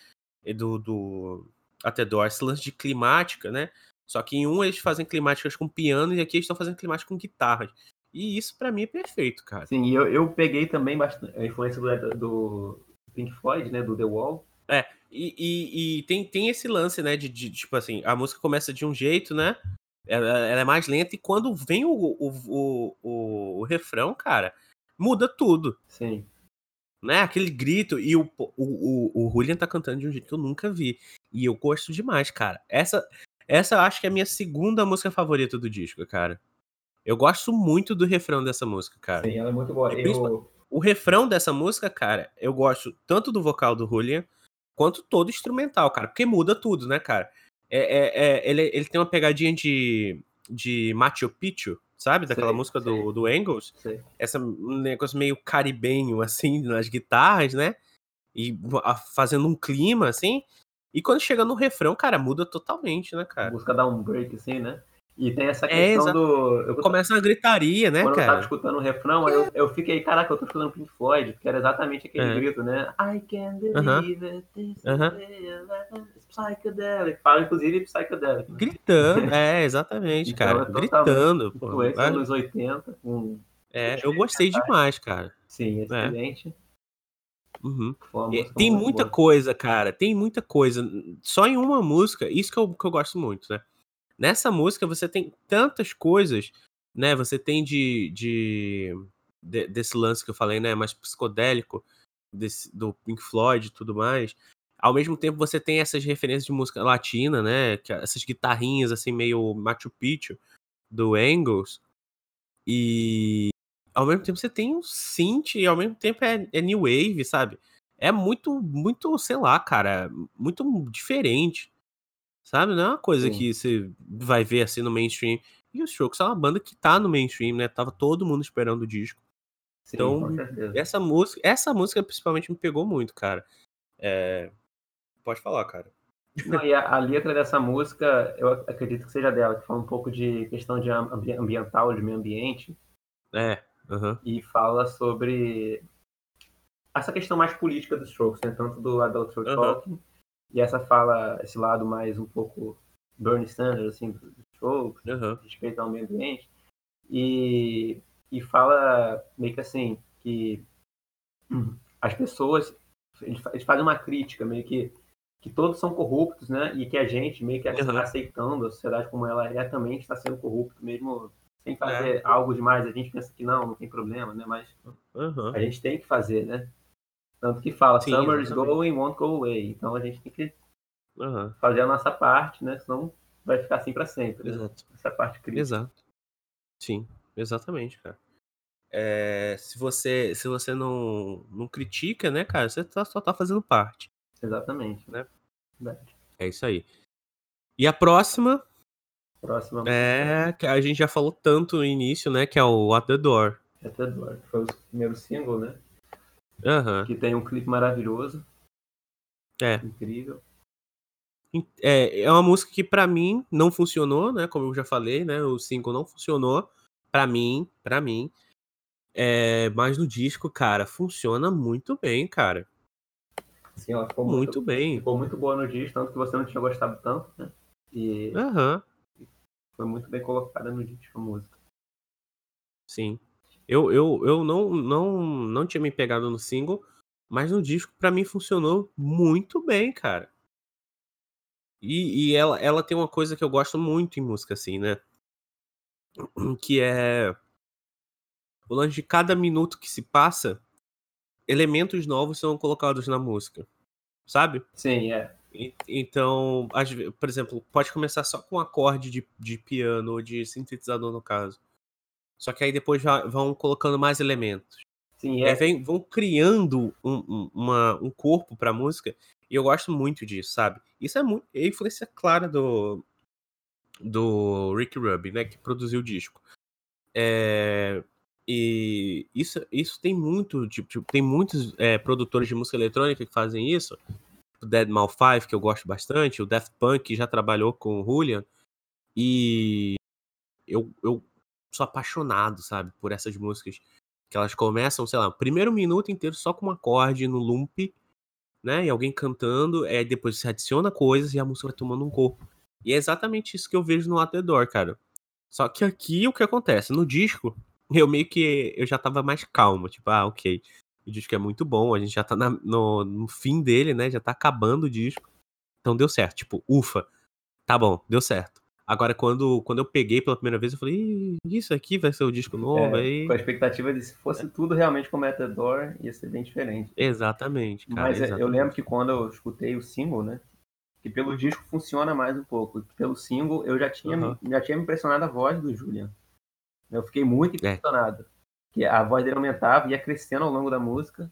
Do, do Até Door, esse lance de climática, né? Só que em um eles fazem climáticas com piano e aqui eles estão fazendo climática com guitarras. E isso pra mim é perfeito, cara. Sim, e eu, eu peguei também bastante a influência do, do Pink Floyd, né? Do The Wall. E, e- e tem, tem esse lance, né? De, de, tipo assim, a música começa de um jeito, né? Ela, ela é mais lenta, e quando vem o, o, o, o, o refrão, cara, muda tudo. Sim. Né? Aquele grito. E o, o, o, o Julian tá cantando de um jeito que eu nunca vi. E eu gosto demais, cara. Essa, Essa eu acho que é a minha segunda música favorita do disco, cara. Eu gosto muito do refrão dessa música, cara. Sim, ela é muito boa. Eu... O refrão dessa música, cara, eu gosto tanto do vocal do Julian quanto todo instrumental, cara, porque muda tudo, né, cara? É, é, é ele, ele tem uma pegadinha de, de Machu Picchu, sabe? Daquela Sei, música sei. do, do Angles. Sei. Essa um negócio meio caribenho, assim, nas guitarras, né? E a- fazendo um clima, assim. E quando chega no refrão, cara, muda totalmente, né, A cara? música dá um break, assim, né? E tem essa É, questão exato. do. Eu, Começa uma gritaria, né, quando eu tava cara? escutando o refrão, eu, eu fiquei, caraca, eu tô escutando Pink Floyd, que era exatamente aquele É. grito, né? I can't believe it, this real, it's psychedelic. Fala, inclusive, psychedelic. Né? Gritando, [LAUGHS] é, exatamente, Então, cara. é Gritando. Influência anos 80, com. É, eu gostei demais, cara. Sim, excelente. Uhum. Foi uma E música Tem muita boa. coisa, cara. Tem muita coisa. Só em uma música, isso que eu, que eu gosto muito, né? Nessa música você tem tantas coisas, né? Você tem de, de, de- desse lance que eu falei, né? Mais psicodélico, desse, do Pink Floyd e tudo mais. Ao mesmo tempo você tem essas referências de música latina, né? que- Essas guitarrinhas assim meio Machu Picchu do Angles. E ao mesmo tempo você tem um synth e ao mesmo tempo é, é new wave, sabe? É muito, muito, sei lá, cara, muito diferente. Sabe? Não é uma coisa Sim. que você vai ver assim no mainstream. E os Strokes é uma banda que tá no mainstream, né? Tava todo mundo esperando o disco. Sim, então. Essa música, essa música principalmente me pegou muito, cara. É... Pode falar, cara. Não, e a, a letra dessa música, eu ac- acredito que seja dela, que fala um pouco de questão de ambi- ambiental, de meio ambiente, É. aham. e fala sobre essa questão mais política dos Strokes, né? Tanto do da Ultra Aham. Talking, e essa fala, esse lado mais um pouco Bernie Sanders, assim, dos Strokes, Aham. respeito ao meio ambiente, e, e fala meio que assim, que as pessoas, eles fa- eles fazem uma crítica, meio que, que todos são corruptos, né, e que a gente meio que Aham. aceitando a sociedade como ela é, também está sendo corrupto, mesmo sem fazer É. algo demais, a gente pensa que não, não tem problema, né, mas Aham. a gente tem que fazer, né, tanto que fala, Sim, summer is going, won't go away, então a gente tem que Aham. fazer a nossa parte, né, senão vai ficar assim para sempre, né? Exato. essa parte crítica. Exato. Sim, exatamente, cara. É, se você, se você não, não critica, né, cara, você tá- só tá fazendo parte. Exatamente. Né? Verdade. É isso aí. E a próxima Próxima é que a gente já falou tanto no início, né, que é o At the Door. é The Door, que foi o primeiro single, né? Aham. Que tem um clipe maravilhoso, É. incrível. É, é uma música que pra mim não funcionou, né? Como eu já falei, né? O single não funcionou pra mim, para mim. É, mas no disco, cara, funciona muito bem, cara. Assim, ela ficou Muito muito, bem. ficou muito boa no disco, tanto que você não tinha gostado tanto, né? E Aham, foi muito bem colocada no disco a música. sim. Eu, eu, eu não, não, não tinha me pegado no single, mas no disco pra mim funcionou muito bem, cara. E, e ela, ela tem uma coisa que eu gosto muito em música, assim, né? [CLEARS THROAT] Que é o lance de cada minuto que se passa, elementos novos são colocados na música, sabe? Sim, é. E- Então, por exemplo, pode começar só com um acorde de, de piano ou de sintetizador, no caso. Só que aí depois já vão colocando mais elementos. Sim, aí é. vem- vão criando um, um, uma- um corpo pra música. E eu gosto muito disso, sabe? Isso é muito. É influência clara do. Do Rick Rubin, né? Que produziu o disco. É, e isso, isso tem muito. Tipo, tipo, tem muitos é, produtores de música eletrônica que fazem isso. O Dead Mal 5, que eu gosto bastante. O Daft Punk, que já trabalhou com o Julian. E eu, eu sou apaixonado, sabe? Por essas músicas que elas começam, sei lá, o primeiro minuto inteiro só com um acorde no loop, né? E alguém cantando, aí depois você adiciona coisas e a música vai tomando um corpo. E é exatamente isso que eu vejo no At The Door, cara. Só que aqui o que acontece? No disco, eu meio que eu já tava mais calmo, tipo, ah, ok. O disco é muito bom, a gente já tá na- no, no fim dele, né? Já tá acabando o disco. Então deu certo, tipo, ufa, tá bom, deu certo. Agora, quando, quando eu peguei pela primeira vez, eu falei, "Ih, isso aqui vai ser o disco novo, é, aí. Com a expectativa de se fosse tudo realmente como é The Door, ia ser bem diferente. Exatamente, cara. Mas é, eu exatamente. lembro que quando eu escutei o single, né? que pelo disco funciona mais um pouco. Pelo single, eu já tinha, Aham. já tinha me impressionado a voz do Julian. Eu fiquei muito impressionado. Que a voz dele aumentava, ia crescendo ao longo da música.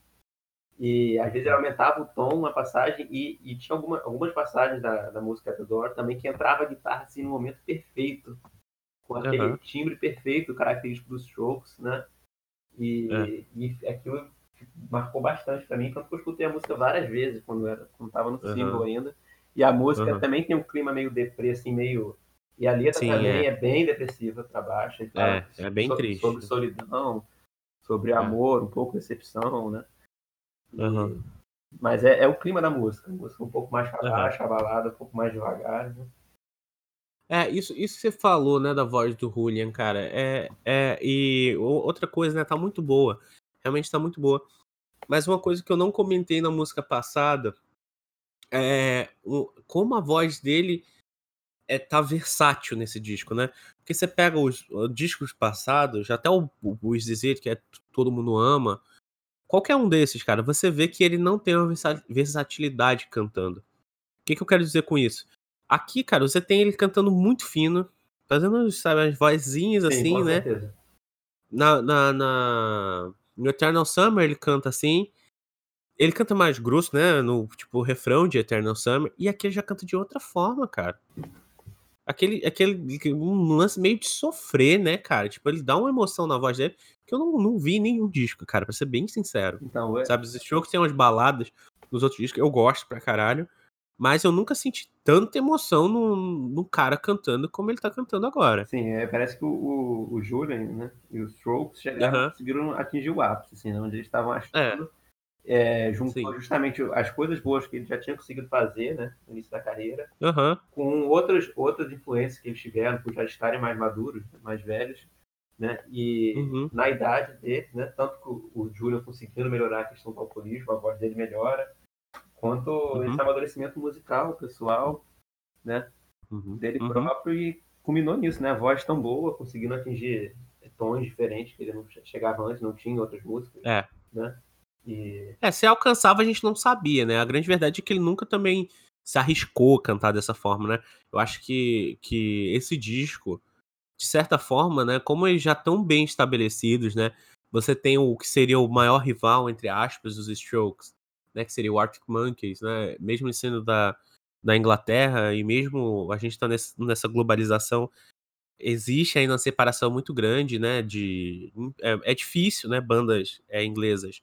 E às vezes ele aumentava o tom uma passagem e, e tinha alguma, algumas passagens da, da música The Door também que entrava a guitarra assim no momento perfeito. Com aquele Aham. timbre perfeito, característico dos Strokes, né? E, É. e aquilo marcou bastante pra mim, tanto que eu escutei a música várias vezes quando era, quando tava no single ainda. E a música Aham. também tem um clima meio deprê, assim, meio. E a letra Sim, também é. é. bem depressiva pra baixo. Fala É, é bem sobre, triste. Sobre solidão, sobre É. amor, um pouco decepção, né? E- Aham. Mas é, é o clima da música. A música um pouco mais pra Aham. baixo, a balada um pouco mais devagar. Né? É, isso, isso que você falou, né, da voz do Julian, cara. É, é, e outra coisa, né, tá muito boa. Realmente tá muito boa. Mas uma coisa que eu não comentei na música passada é o- como a voz dele é, tá versátil nesse disco, né? Porque você pega os, os discos passados, até o, o Os Dizer, que é Todo Mundo Ama, qualquer um desses, cara, você vê que ele não tem uma versa- versatilidade cantando. O que, que eu quero dizer com isso? Aqui, cara, você tem ele cantando muito fino, fazendo, sabe, as vozinhas Sim, assim, né? certeza. Na, na, na- No Eternal Summer ele canta assim. Ele canta mais grosso, né? No tipo refrão de Eternal Summer. E aqui ele já canta de outra forma, cara. Aquele, aquele um lance meio de sofrer, né, cara? Tipo, ele dá uma emoção na voz dele que eu não, não vi em nenhum disco, cara, pra ser bem sincero. Então, é, Sabe, os Strokes tem umas baladas nos outros discos, eu gosto pra caralho. Mas eu nunca senti tanta emoção no, no cara cantando como ele tá cantando agora. Sim, é, parece que o, o, o Julian né, e os Strokes chegaram, Aham. conseguiram atingir o ápice, assim, né, onde eles estavam É. achando. É, juntou Sim. justamente as coisas boas que ele já tinha conseguido fazer né, no início da carreira, Aham, com outras, outras influências que eles tiveram, por já estarem mais maduros, mais velhos, né? E Uhum. na idade dele, né? Tanto que o, o Julian conseguindo melhorar a questão do alcoolismo, a voz dele melhora, quanto Uhum. esse amadurecimento musical, pessoal, né? uhum, dele uhum. próprio e culminou nisso, né? A voz tão boa, conseguindo atingir tons diferentes que ele não che- chegava antes, não tinha em outras músicas, É. né? E É, se alcançava a gente não sabia, né? A grande verdade é que ele nunca também se arriscou a cantar dessa forma, né? Eu acho que, que esse disco, de certa forma, né? Como eles já estão bem estabelecidos, né? Você tem o que seria o maior rival, entre aspas, dos Strokes, né? Que seria o Arctic Monkeys, né? Mesmo sendo da, da Inglaterra e mesmo a gente tá nesse- nessa globalização, existe ainda uma separação muito grande, né? De, é, é difícil, né? Bandas é, inglesas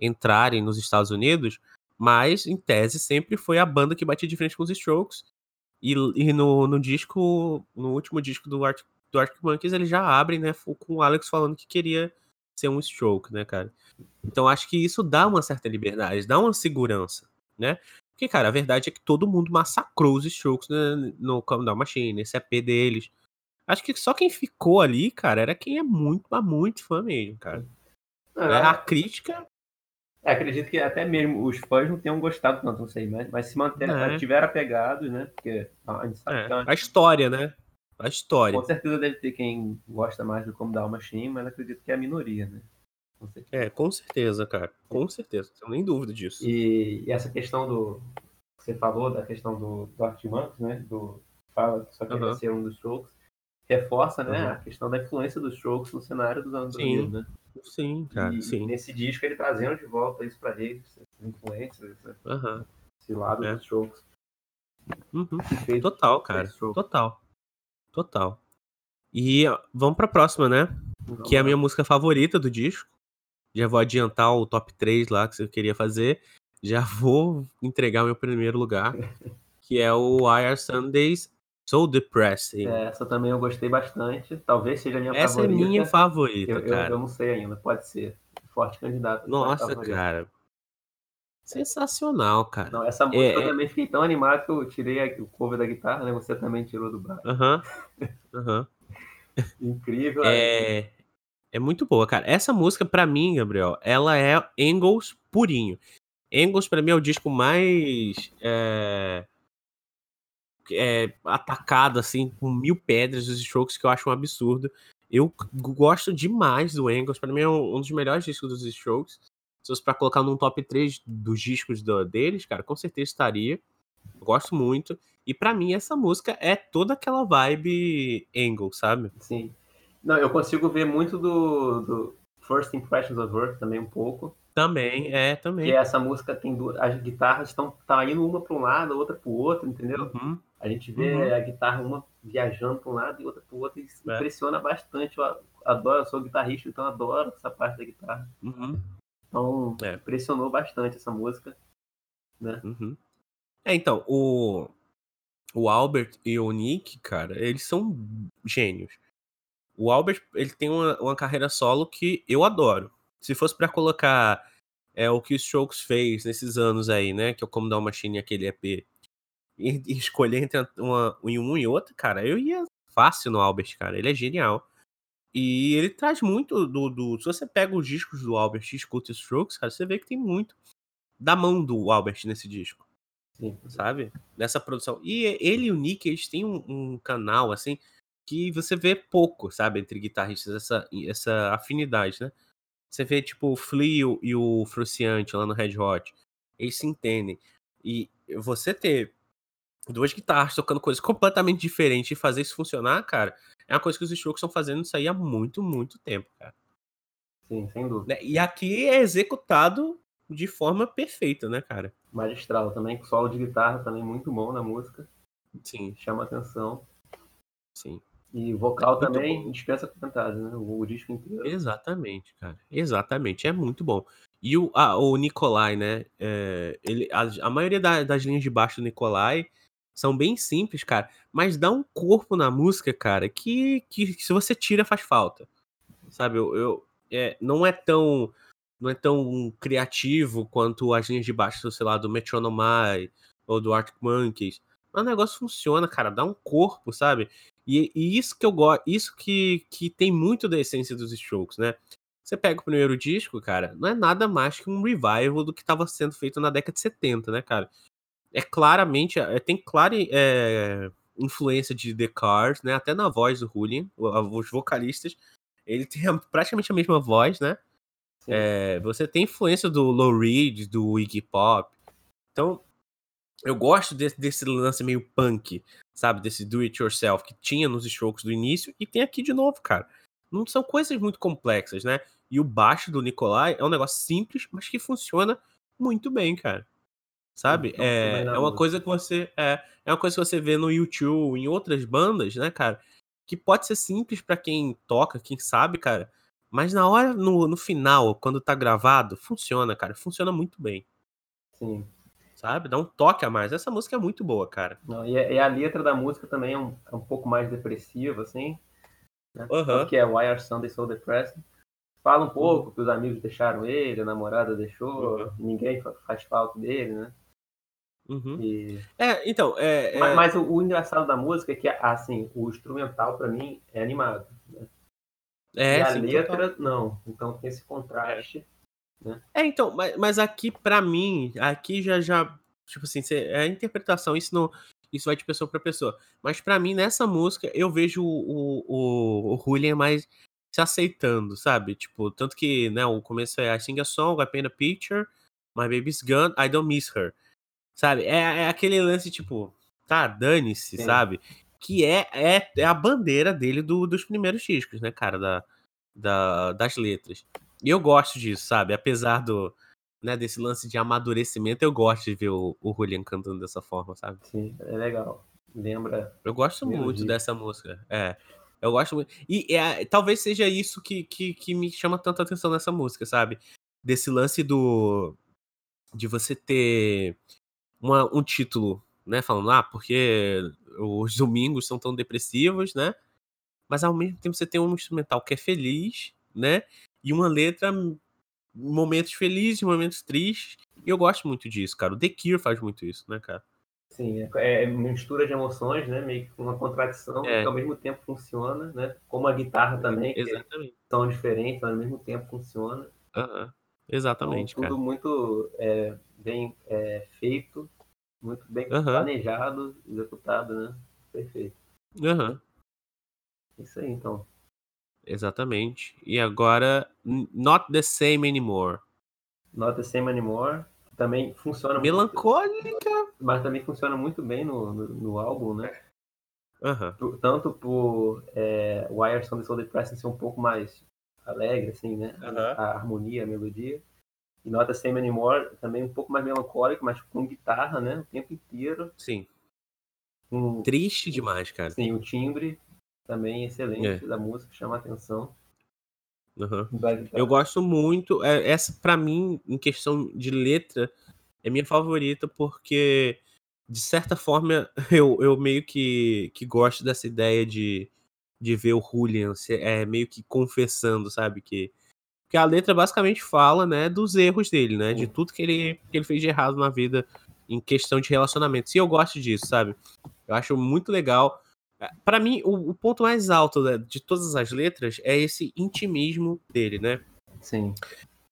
entrarem nos Estados Unidos, mas em tese sempre foi a banda que batia de frente com os Strokes. E, e no, no disco, no último disco do Arctic, do Arctic Monkeys, eles já abrem, né, com o Alex falando que queria ser um Stroke, né, cara? Então acho que isso dá uma certa liberdade, dá uma segurança, né? Porque, cara, a verdade é que todo mundo massacrou os Strokes né, no Come Down Machine, nesse EP deles. Acho que só quem ficou ali, cara, era quem é muito, mas muito fã mesmo, cara. não, Né? A crítica é, acredito que até mesmo os fãs não tenham gostado tanto, não sei, mas, mas se manteram, É. tiveram apegados, né? Porque a gente sabe É, é uma- a história, né? A história. com certeza deve ter quem gosta mais do Como Dar uma Machine, mas acredito que é a minoria, né? Com. É, com certeza, cara. Com certeza. Não tenho nem dúvida disso. E, e essa questão do que você falou, da questão do, do Monkeys, né? Do fala que só queria Aham. ser um dos Strokes, reforça, né? Aham. A questão da influência dos Strokes no cenário dos anos Sim. 2000, né? Sim, cara, e sim. nesse disco ele trazendo de volta isso pra eles, essas influências, esse, Aham. esse lado É. dos Strokes. Uhum. fez- Total, cara. Total. Total. E ó, vamos pra próxima, né? Vamos Que é a lá. minha música favorita do disco. Já vou adiantar o top 3 lá que você queria fazer. Já [LAUGHS] vou entregar o meu primeiro lugar. [LAUGHS] Que é o Are Sundays So Depressing. É, essa também eu gostei bastante. Talvez seja a minha Essa favorita. é minha favorita, eu, eu, cara. eu não sei ainda, pode ser. Forte candidato. Nossa, cara. Sensacional, cara. Não, essa música É, eu é- também fiquei tão animado que eu tirei o cover da guitarra, né? Você também tirou do braço. Aham. Aham. [LAUGHS] Incrível. É, é muito boa, cara. Essa música, pra mim, Gabriel, ela é Angles purinho. Angles, pra mim, é o disco mais é, é, atacado, assim, com mil pedras dos Strokes, que eu acho um absurdo. Eu gosto demais do Angles, pra mim é um, um dos melhores discos dos Strokes. Se fosse pra colocar num top 3 dos discos do- deles, cara, com certeza estaria. Gosto muito. E para mim essa música é toda aquela vibe Angle, sabe? Sim. Não, eu consigo ver muito do, do First Impressions of Earth também um pouco. Também, é, também. Que essa música tem duas, as guitarras estão tá indo uma para um lado, outra para o outro, entendeu? Uhum. A gente vê Uhum. a guitarra uma viajando para um lado e outra para o outro, e É. impressiona bastante. Eu adoro, eu sou guitarrista, então adoro essa parte da guitarra. Uhum. Então, É. impressionou bastante essa música. Uhum. É, então, o, o Albert e o Nick, cara, eles são gênios. O Albert, ele tem uma, uma carreira solo que eu adoro. Se fosse pra colocar é, o que o Strokes fez nesses anos aí, né, que é o Como Down Machine e aquele EP, e, e escolher entre uma, um e outro, cara, eu ia fácil no Albert, cara. Ele é genial. E ele traz muito do, do. Se você pega os discos do Albert e escuta os Strokes, cara, você vê que tem muito da mão do Albert nesse disco Sim. sabe? Nessa produção. E ele e o Nick, eles têm um, um canal, assim, que você vê pouco, sabe? Entre guitarristas, essa, essa afinidade, né? Você vê, tipo, o Flea e o- e o Fruciante lá no Red Hot. Eles se entendem. E você ter duas guitarras tocando coisas completamente diferentes e fazer isso funcionar, cara, é uma coisa que os Strokes estão fazendo isso aí há muito, muito tempo, cara. Sim, sem dúvida. Né? E aqui é executado de forma perfeita, né, cara? Magistral também, com solo de guitarra também muito bom na música, Sim, chama atenção. sim. E vocal Muito também bom. dispensa comentários, né? O, o disco inteiro. Exatamente, cara. Exatamente. É muito bom. E o, ah, o Nikolai, né? é, ele, a, a maioria da- das linhas de baixo do Nikolai são bem simples, cara. Mas dá um corpo na música, cara, que, que se você tira faz falta. Sabe? Eu, eu- é, não é tão não é tão criativo quanto as linhas de baixo, sei lá, do Metronomai ou do Arctic Monkeys. Mas o negócio funciona, cara. Dá um corpo, sabe? E, e isso que eu gosto, isso que, que tem muito da essência dos Strokes, né? Você pega o primeiro disco, cara, não é nada mais que um revival do que estava sendo feito na década de 70, né, cara? É claramente, é, tem clara é, influência de The Cars, né? Até na voz do Julian, os vocalistas, ele tem a- praticamente a mesma voz, né? É, você tem influência do Lou Reed, do Iggy Pop. Então, eu gosto desse, desse lance meio punk, sabe? Desse do it yourself que tinha nos Strokes do início e tem aqui de novo, cara. Não são coisas muito complexas, né? E o baixo do Nikolai é um negócio simples, mas que funciona muito bem, cara. Sabe? Funciona É, na é uma coisa que você é, é uma coisa que você vê no YouTube, em outras bandas, né, cara? Que pode ser simples pra quem toca, quem sabe, cara. Mas na hora, no, no final, quando tá gravado, funciona, cara. Funciona muito bem, Sim. sabe? Dá um toque a mais. Essa música é muito boa, cara. Não, e, a- e a letra da música também é um, é um pouco mais depressiva, assim. Né? Aham. Que é Why Are Sunday So Depressing. Fala um pouco que os amigos deixaram ele, a namorada deixou, Uhum. ninguém fa- faz falta dele, né? Uhum. E- É, então, é. é- Mas, mas o, o engraçado da música é que, assim, o instrumental pra mim é animado. Né? é, e a sim, letra, total. não. Então tem esse contraste. É, então, mas, mas aqui, pra mim, aqui já, já, tipo assim, é a interpretação, isso não, isso vai de pessoa pra pessoa. Mas pra mim, nessa música, eu vejo o, o, o Julian mais se aceitando, sabe? Tipo, tanto que, né, o começo é I sing a song, I paint a picture, my baby's gone, I don't miss her. Sabe? É, é aquele lance, tipo, tá, dane-se, Sim. sabe? Que é, é, é a bandeira dele do- dos primeiros discos, né, cara, da, da, das letras. E eu gosto disso, sabe? Apesar do, né, desse lance de amadurecimento, eu gosto de ver o, o Julian cantando dessa forma, sabe? Sim, é legal. Lembra. Eu gosto Primeiro muito dessa música. É. Eu gosto muito. E é, talvez seja isso que, que, que me chama tanta atenção nessa música, sabe? Desse lance do. De você ter uma- um título, né? Falando, ah, porque os domingos são tão depressivos, né? Mas ao mesmo tempo você tem um instrumental que é feliz, né? E uma letra, momentos felizes, momentos tristes. E eu gosto muito disso, cara. O The Cure faz muito isso, né, cara? Sim, é, é mistura de emoções, né? Meio que uma contradição, É. que ao mesmo tempo funciona, né? Como a guitarra também, que Exatamente. são diferentes, mas ao mesmo tempo funciona. Aham. Então, Exatamente, tudo cara. muito é, bem é, feito, muito bem Aham. planejado, executado, né? Perfeito. Aham. Isso aí, então. Exatamente. E agora, Not the Same Anymore. Not the Same Anymore, também funciona Melancólica. Muito, mas também funciona muito bem no, no, no álbum, né? Uhum. Tanto por é, Wires on the Soul Depressing ser um pouco mais alegre, assim, né? Uhum. A harmonia, a melodia. E Nota Same Anymore também um pouco mais melancólico, mas com guitarra, né? O tempo inteiro. Sim. Um, Triste demais, cara. Sim, o timbre também excelente é. da música, chama a atenção. Uhum. Eu gosto muito. É, essa, para mim, em questão de letra, é minha favorita porque, de certa forma, [LAUGHS] eu, eu meio que, que gosto dessa ideia de, de ver o Julian é, meio que confessando, sabe? Que, que a letra basicamente fala, né, dos erros dele, né? De tudo que ele, que ele fez de errado na vida em questão de relacionamento. E eu gosto disso, sabe? Eu acho muito legal. Para mim, o, o, ponto mais alto né, de todas as letras é esse intimismo dele, né? Sim.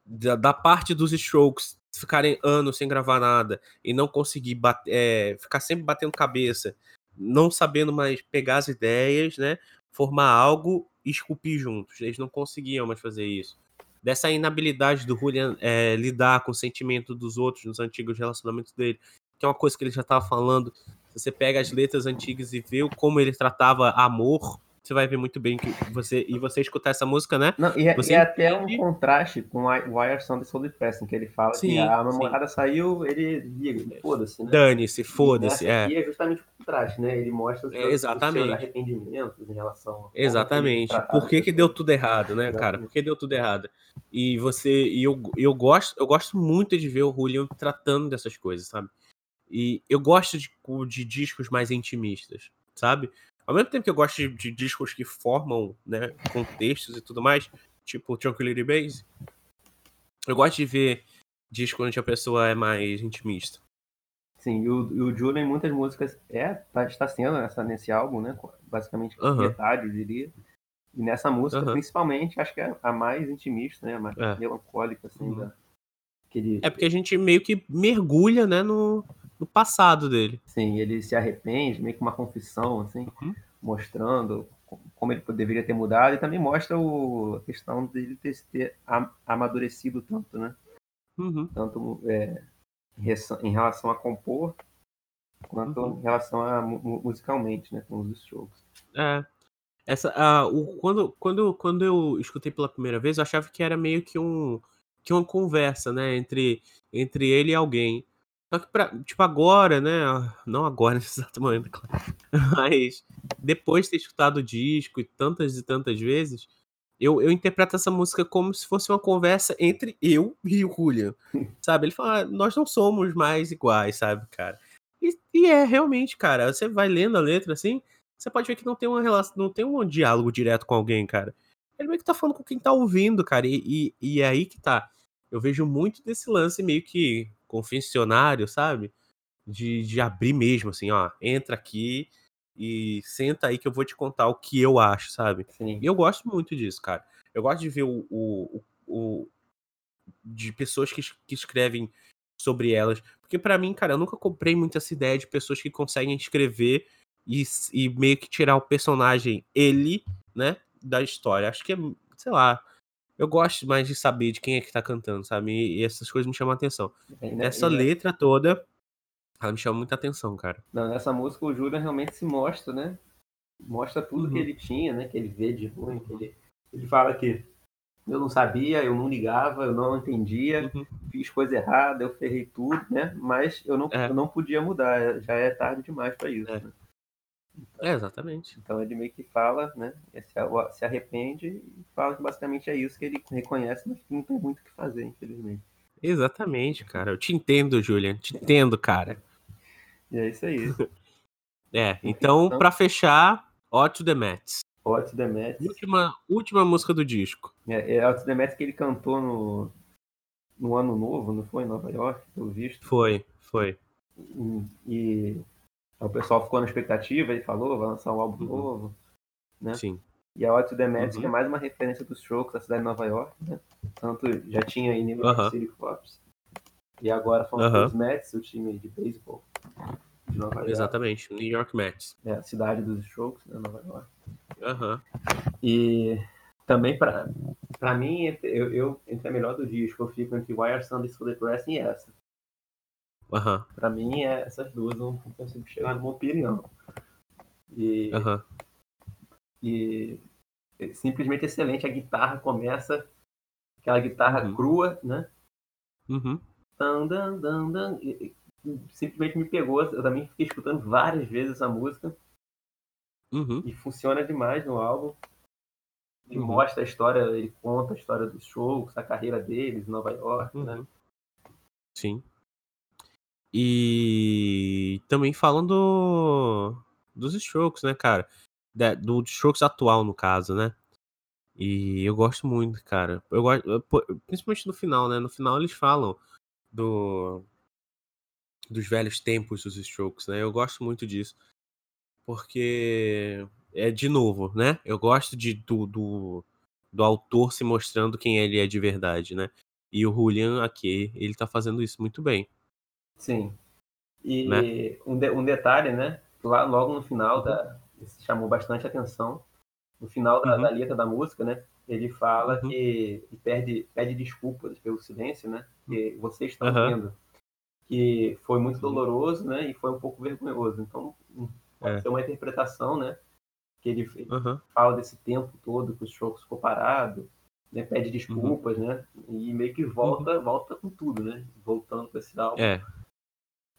Da, da parte dos Strokes ficarem anos sem gravar nada e não conseguir bater, é, ficar sempre batendo cabeça, não sabendo mais pegar as ideias, né? Formar algo e esculpir juntos. Eles não conseguiam mais fazer isso. Dessa inabilidade do Julian é, lidar com o sentimento dos outros nos antigos relacionamentos dele, que é uma coisa que ele já estava falando você pega as letras antigas e vê como ele tratava amor, você vai ver muito bem que você e você escutar essa música, né? Não, e, é, e é até um contraste com Wire Sound the Soul Depressing, que ele fala sim, que a namorada sim. saiu, ele liga, foda-se, né? Dane-se, foda-se, é. E é justamente o contraste, né? Ele mostra os, é, exatamente. os arrependimentos em relação Exatamente. Por que, que deu tudo errado, né, exatamente. cara? Por que deu tudo errado? E você e eu, eu gosto, eu gosto muito de ver o Julian tratando dessas coisas, sabe? E eu gosto de, de discos mais intimistas, sabe? Ao mesmo tempo que eu gosto de, de, discos que formam né, contextos e tudo mais, tipo Tranquility Base, eu gosto de ver discos onde a pessoa é mais intimista. Sim, e o, e o Julian, em muitas músicas, é, tá, está sendo essa, nesse álbum, né? Basicamente uhum. metade, eu diria. E nessa música, uhum. principalmente, acho que é a mais intimista, né? A mais é. melancólica, assim, uhum. da, ele... É porque a gente meio que mergulha, né, no, no passado dele. Sim, ele se arrepende, meio que uma confissão, assim, uhum. mostrando como ele deveria ter mudado e também mostra o, a questão dele ter, ter amadurecido tanto, né? Uhum. Tanto é, em relação a compor, quanto uhum. em relação a musicalmente, né, com os Strokes. É. Essa, uh, o, quando, quando, quando eu escutei pela primeira vez, eu achava que era meio que um que uma conversa, né, entre, entre ele e alguém. Só que, pra, tipo, agora, né, não agora nesse [LAUGHS] exato momento, claro, mas depois de ter escutado o disco e tantas e tantas vezes, eu, eu interpreto essa música como se fosse uma conversa entre eu e o Julian, [LAUGHS] sabe? Ele fala, ah, nós não somos mais iguais, sabe, cara? E, e, é realmente, cara, você vai lendo a letra assim, você pode ver que não tem uma relação, não tem um diálogo direto com alguém, cara. Ele meio que tá falando com quem tá ouvindo, cara, e, e, e é aí que tá eu vejo muito desse lance meio que confessionário, sabe? De, de abrir mesmo, assim, ó, entra aqui e senta aí que eu vou te contar o que eu acho, sabe? Sim. E eu gosto muito disso, cara. Eu gosto de ver o, o, o, de pessoas que, que escrevem sobre elas. Porque para mim, cara, eu nunca comprei muito essa ideia de pessoas que conseguem escrever e, e meio que tirar o personagem, ele, né, da história. Acho que é, sei lá, eu gosto mais de saber de quem é que tá cantando, sabe? E, essas coisas me chamam a atenção. É, né? Essa letra toda, ela me chama muita atenção, cara. Não, nessa música o Julian realmente se mostra, né? Mostra tudo uhum. que ele tinha, né? Que ele vê de ruim, que ele, ele fala que eu não sabia, eu não ligava, eu não entendia, uhum. fiz coisa errada, eu ferrei tudo, né? Mas eu não, é. eu não podia mudar, já é tarde demais para isso. É. Né? É, exatamente. Então ele meio que fala, né? Se arrepende e fala que basicamente é isso que ele reconhece, mas que não tem muito o que fazer, infelizmente. Exatamente, cara. Eu te entendo, Julian. Te entendo, cara. E é isso aí. [LAUGHS] é, então, então para fechar, to the Mets. To the Mets. Última, última música do disco. É, é to the Mets que ele cantou no, no Ano Novo, não foi? Em Nova York, pelo visto. Foi, foi. E, e o pessoal ficou na expectativa, ele falou, vai lançar um álbum uhum. novo, né? Sim. E a Out to the Mets, uhum. que é mais uma referência dos Strokes da cidade de Nova York, né? Tanto já tinha aí New York City Cops. E agora falando dos Mets, o time de beisebol de Nova York. Exatamente, New York Mets. É, a cidade dos Strokes, né? Nova York. Uhum. E também, pra, pra mim, eu, eu, entre a melhor do disco, eu fico entre Wire Sunday School Depressing e essa. Aham. Pra mim, é essas duas eu não consigo chegar numa opinião. E, Aham. e é simplesmente excelente. A guitarra começa, aquela guitarra Uhum. crua, né? Uhum. Dan, dan, dan, dan, e- e simplesmente me pegou. Eu também fiquei escutando várias vezes essa música Uhum. e funciona demais no álbum. Ele Uhum. mostra a história, ele conta a história dos shows, a carreira deles em Nova York, né? Uhum. Sim. E também falando dos Strokes, né, cara? Do Strokes atual, no caso, né? E eu gosto muito, cara. Eu gosto, principalmente no final, né? No final eles falam do dos velhos tempos dos Strokes, né? Eu gosto muito disso. Porque é de novo, né? Eu gosto de do, do, do autor se mostrando quem ele é de verdade, né? E o Julian aqui, ele tá fazendo isso muito bem. Sim. E Né? um, de- um detalhe, né? Lá, logo no final Uhum. da. Isso chamou bastante atenção. No final da, Uhum. da letra da música, né? Ele fala Uhum. que ele pede, pede desculpas pelo silêncio, né? Que vocês estão Aham. vendo. Que foi muito Uhum. doloroso, né? E foi um pouco vergonhoso. Então, hum, pode É. ser uma interpretação, né? Que ele, fala desse tempo todo que o show ficou parado, né? Pede desculpas, Uhum. né? E meio que volta, volta com tudo, né? Voltando com esse álbum É,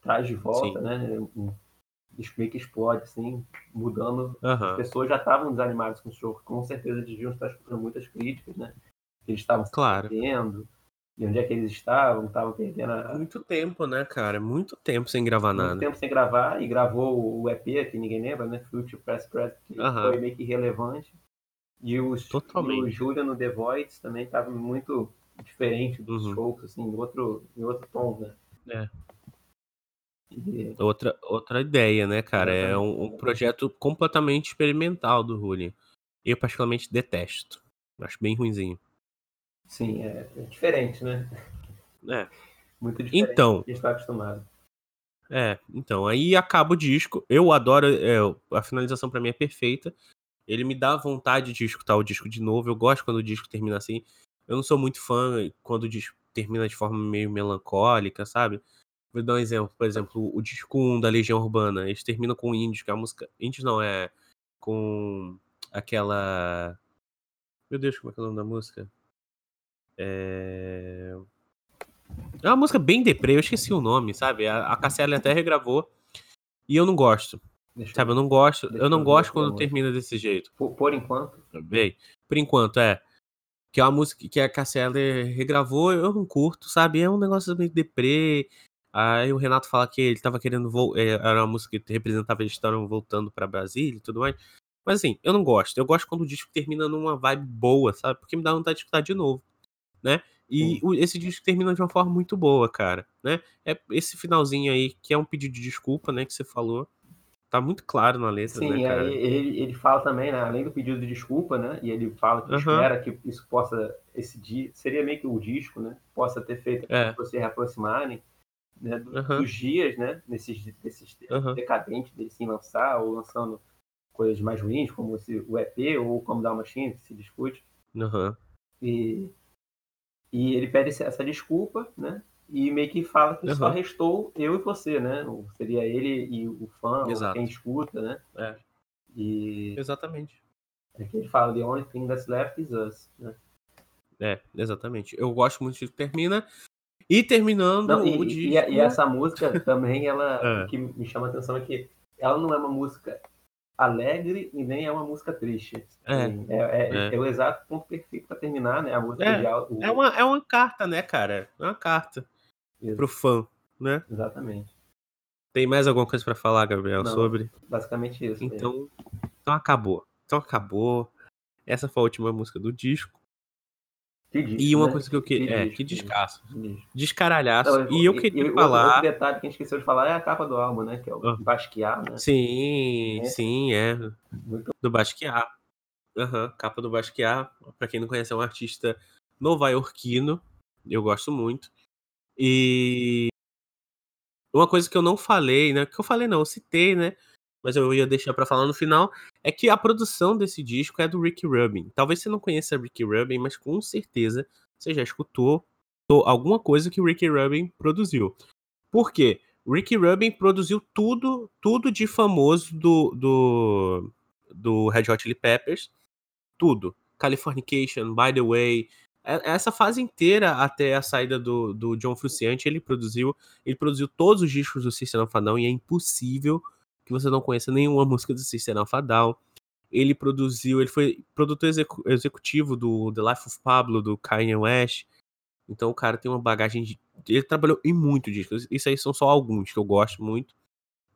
traz de volta, Sim. né? Disco meio que explode, assim, mudando. As aham. pessoas já estavam desanimadas com o show, com certeza deviam estar escutando muitas críticas, né? Que eles estavam Claro. perdendo, e onde é que eles estavam, estavam perdendo a, Muito tempo, né, cara? Muito tempo sem gravar muito nada. tempo sem gravar, e gravou o EP, que ninguém lembra, né? Future Press Press, que Aham. foi meio que relevante. E, os, e o Julian no The Voids também estava muito diferente dos Uhum. shows, assim, em outro, em outro tom, né? É. E, Outra, outra ideia, né, cara? É um, um projeto completamente experimental do Julian. Eu particularmente detesto. Acho bem ruinzinho. sim, é, é diferente, né? É. Muito diferente Então, do que a gente está acostumado. É, então, aí acaba o disco. Eu adoro, é, a finalização pra mim é perfeita. Ele me dá vontade de escutar o disco de novo. Eu gosto quando o disco termina assim. Eu não sou muito fã quando o disco termina de forma meio melancólica, sabe? Vou dar um exemplo. Por exemplo, o disco 1 da Legião Urbana. Eles terminam com Índios, que é a música. Índios não, é. Com aquela. Meu Deus, como é que é o nome da música? É. É uma música bem deprê, eu esqueci o nome, sabe? A, a Cassia até regravou. E eu não gosto. Deixa Sabe, eu, não gosto. Eu não eu gosto quando termina desse jeito. por, por enquanto, Bem, por enquanto, é. Que é uma música que a Cassia regravou, eu não curto, sabe? É um negócio meio deprê. Aí o Renato fala que ele tava querendo. É, era uma música que representava eles estavam voltando pra Brasília e tudo mais. Mas assim, eu não gosto. Eu gosto quando o disco termina numa vibe boa, sabe? Porque me dá vontade de escutar de novo, né? E Sim. o- esse disco termina de uma forma muito boa, cara, né? É esse finalzinho aí, que é um pedido de desculpa, né? Que você falou. Tá muito claro na letra, sim, né, cara? aí ele, ele fala também, né, além do pedido de desculpa, né, e ele fala que Aham. espera que isso possa, esse dia, seria meio que o disco, né, possa ter feito É. pessoas se reaproximarem, né, do- Aham. dos dias, né, nesses, desses Aham. decadentes dele sem lançar, ou lançando coisas mais ruins, como esse, o EP, ou como Down Machine, que se discute, Aham. E, e ele pede essa desculpa, né? E meio que fala que só Aham. restou eu e você, né? Seria ele e o fã, quem escuta, né? É. E Exatamente. aqui ele fala, the only thing that's left is us, né? É, exatamente. Eu gosto muito de termina. E terminando Não, e, o disco. e e essa música também, ela, [LAUGHS] É. que me chama a atenção é que ela não é uma música alegre e nem é uma música triste. É. É, é- É. é o exato ponto perfeito para terminar, né? A música É, de o- É uma, é uma carta, né, cara? É uma carta Isso. pro fã, né? Exatamente. Tem mais alguma coisa pra falar, Gabriel, Não, sobre? Basicamente isso. mesmo. Então, então acabou. Então acabou. Essa foi a última música do disco. Que disco, E uma né? coisa que eu queria. É, disco, que descasso. que disco. Descaralhaço. Não, e eu queria outro- falar. Outro detalhe que a gente esqueceu de falar é a capa do álbum, né? Que é o Ah. Basquiat, né? Sim, É. sim, é. Muito Do Basquiat. Aham, capa do Basquiat. Pra quem não conhece, é um artista nova-iorquino. Eu gosto muito. E uma coisa que eu não falei, né? Que eu falei não, eu citei, né? Mas eu ia deixar pra falar no final. É que a produção desse disco é do Rick Rubin. Talvez você não conheça Rick Rubin, mas com certeza você já escutou to- alguma coisa que o Rick Rubin produziu. Por quê? Ricky Rubin produziu tudo, tudo de famoso do, do, do Red Hot Chili Peppers. Tudo. Californication, By the Way. Essa fase inteira, até a saída do, do John Frusciante, ele produziu. Ele produziu todos os discos do System of a Down e é impossível que você não conheça nenhuma música do System of a Down. Ele produziu, ele foi produtor executivo do The Life of Pablo, do Kanye West. Então o cara tem uma bagagem de. Ele trabalhou em muitos discos. Isso aí são só alguns que eu gosto muito.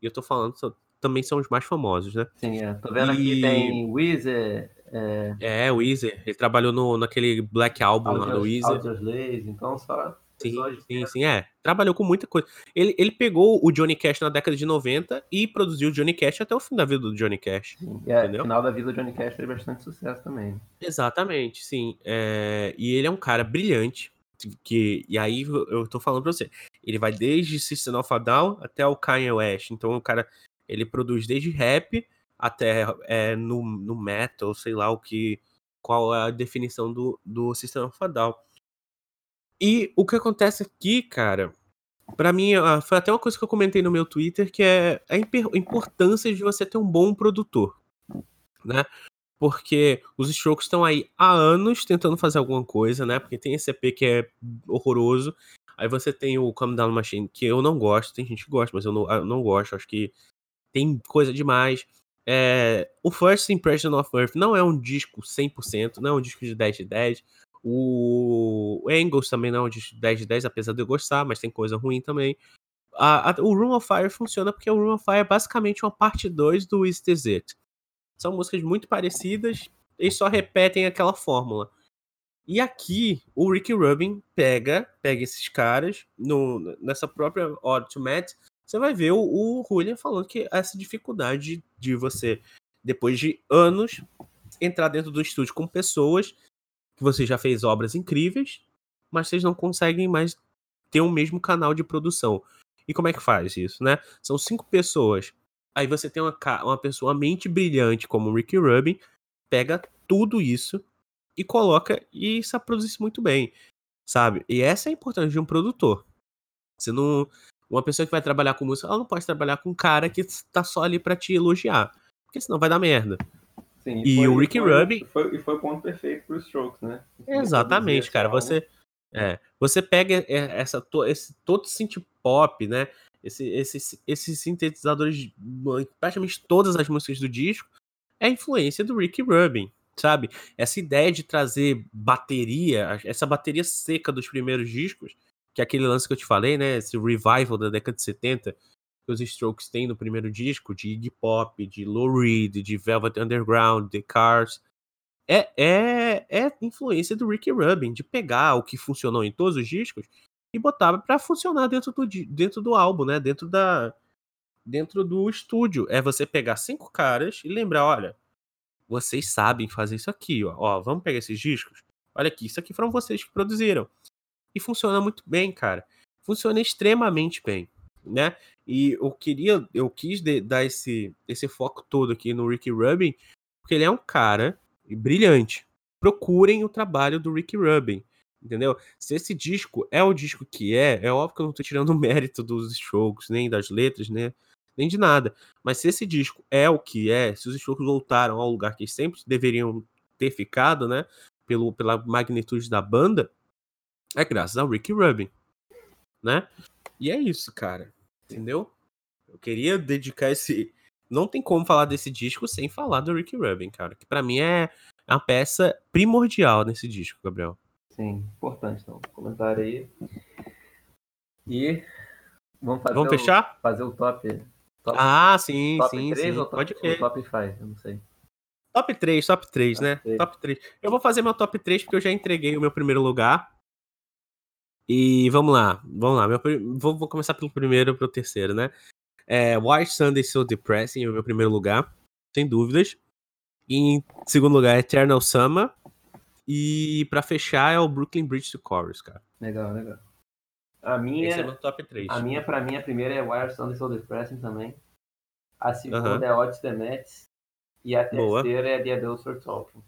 E eu tô falando, também são os mais famosos, né? Sim, é. Tô vendo e... aqui tem Weezer. É, é Weezer. Ele trabalhou no, naquele Black Album Audios, lá do Weezer. então só. Sim, sim, sim, é. Trabalhou com muita coisa. Ele, ele pegou o Johnny Cash na década de 90 e produziu o Johnny Cash até o fim da vida do Johnny Cash. É, entendeu? final da vida do Johnny Cash fez bastante sucesso também. Exatamente, sim. É, e ele é um cara brilhante que e aí eu tô falando pra você, ele vai desde System of a Down até o Kanye West, então o cara, ele produz desde rap até é, no, no metal, sei lá o que, qual é a definição do, do System of a Down. E o que acontece aqui, cara, para mim, foi até uma coisa que eu comentei no meu Twitter, que é a importância de você ter um bom produtor, né? porque os Strokes estão aí há anos tentando fazer alguma coisa, né? Porque tem esse EP que é horroroso. Aí você tem o Calm Down Machine, que eu não gosto, tem gente que gosta, mas eu não, eu não gosto, acho que tem coisa demais. É, o First Impression of Earth não é um disco 100%, não é um disco de 10 de 10. O Angles também não é de 10 de 10, apesar de eu gostar, mas tem coisa ruim também. A, a, o Room of Fire funciona porque o Room of Fire é basicamente uma parte 2 do Is This It. São músicas muito parecidas e só repetem aquela fórmula. E aqui o Ricky Rubin pega, pega esses caras no, nessa própria Odd to Matt, você vai ver o, o Julian falando que essa dificuldade de você, depois de anos, entrar dentro do estúdio com pessoas que você já fez obras incríveis, mas vocês não conseguem mais ter o mesmo canal de produção. E como é que faz isso, né? São cinco pessoas Aí você tem uma, uma pessoa, uma mente brilhante como o Ricky Rubin, pega tudo isso e coloca e se produz muito bem, sabe? E essa é a importância de um produtor. Você não. Uma pessoa que vai trabalhar com música, ela não pode trabalhar com um cara que tá só ali para te elogiar. Porque senão vai dar merda. Sim, e, foi, o Ricky foi, Rubin. Foi, foi o ponto perfeito pro Strokes, né? Exatamente, cara. Você. É, você pega essa, esse todo synth pop, né? esse, esses, esses sintetizadores, praticamente todas as músicas do disco, é a influência do Ricky Rubin, sabe? Essa ideia de trazer bateria, essa bateria seca dos primeiros discos, que é aquele lance que eu te falei, né? Esse revival da década de 70, que os Strokes têm no primeiro disco, de Iggy Pop, de Lou Reed, de Velvet Underground, The Cars. É, é, é influência do Ricky Rubin, de pegar o que funcionou em todos os discos e botava para funcionar dentro do, dentro do álbum, né? Dentro da dentro do estúdio. É você pegar cinco caras e lembrar, olha, vocês sabem fazer isso aqui, ó. ó vamos pegar esses discos. Olha aqui, isso aqui foram vocês que produziram. E funciona muito bem, cara. Funciona extremamente bem, né? E eu queria, eu quis de, dar esse esse foco todo aqui no Ricky Rubin, porque ele é um cara brilhante. Procurem o trabalho do Ricky Rubin entendeu? Se esse disco é o disco que é, é óbvio que eu não tô tirando o mérito dos strokes, nem das letras, né? Nem de nada. Mas se esse disco é o que é, se os strokes voltaram ao lugar que sempre deveriam ter ficado, né? Pelo, pela magnitude da banda, é graças ao Ricky Rubin, né? E é isso, cara. Entendeu? Eu queria dedicar esse. Não tem como falar desse disco sem falar do Ricky Rubin, cara. Que para mim é a peça primordial nesse disco, Gabriel. Sim, importante então. Comentário aí. E vamos fazer Vamos fechar? O, fazer o top. top ah, sim, top sim, 3 sim. Ou top, Pode crer. top 5, eu não sei. Top 3, top 3, top né? 3. Top 3. Eu vou fazer meu top 3 porque eu já entreguei o meu primeiro lugar. E vamos lá, vamos lá. Meu, vou, vou começar pelo primeiro pro terceiro, né? É, Why Sunday So Depressing é o meu primeiro lugar, sem dúvidas. E em segundo lugar, Eternal Summer. E para fechar é o Brooklyn Bridge to Chorus, cara. Legal, legal. A minha, Esse é meu top 3. A minha, pra mim, a primeira é Wire Sunday Soul Depressing também. A segunda uh -huh. é Otis the Mets. E a terceira Boa. é The Adults for Talking.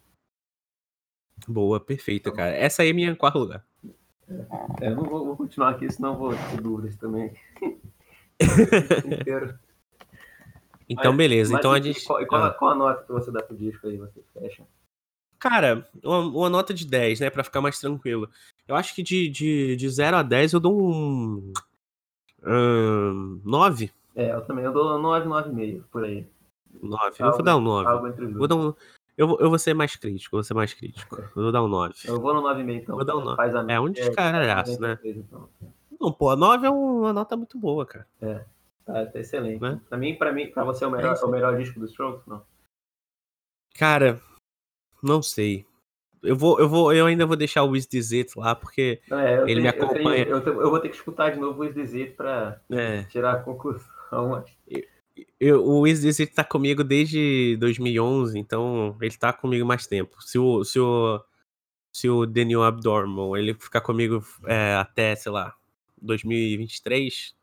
Boa, perfeita, então, cara. Essa aí é minha quarto lugar. É, eu não vou, vou, continuar aqui, senão vou ter dúvidas também. [LAUGHS] então, mas, beleza. Mas então a gente. Qual, qual, ah. qual, a nota que você dá pro disco aí? Você fecha? Cara, uma, uma, nota de 10, né? Pra ficar mais tranquilo. Eu acho que de, de, de 0 a 10 eu dou um. um 9. É, eu também. Eu dou 9, 9,5 por aí. 9. eu vou dar um 9. Vou dar um, eu, vou, eu vou ser mais crítico, vou ser mais crítico. Eu vou dar um 9. Eu vou no 9,5 então. Vou dar um 9. Faz a é um descaralhaço, né? Então. Não, pô, a 9 é uma nota muito boa, cara. É. Tá, tá excelente. Né? Pra mim, pra mim, pra você é o melhor, é o melhor disco do Strokes, não? Cara, não sei. Eu vou, eu vou, eu ainda vou deixar o Wiz Dizit lá, porque é, ele tenho, me acompanha. Eu, tenho, eu, eu, vou ter que escutar de novo o Wiz Dizit pra é. tirar a conclusão. [LAUGHS] Mas... Eu, o Wiz Dizit tá comigo desde 2011, então ele tá comigo mais tempo. Se o, se o, se o Daniel Abdormal ele ficar comigo é, até, sei lá, 2023,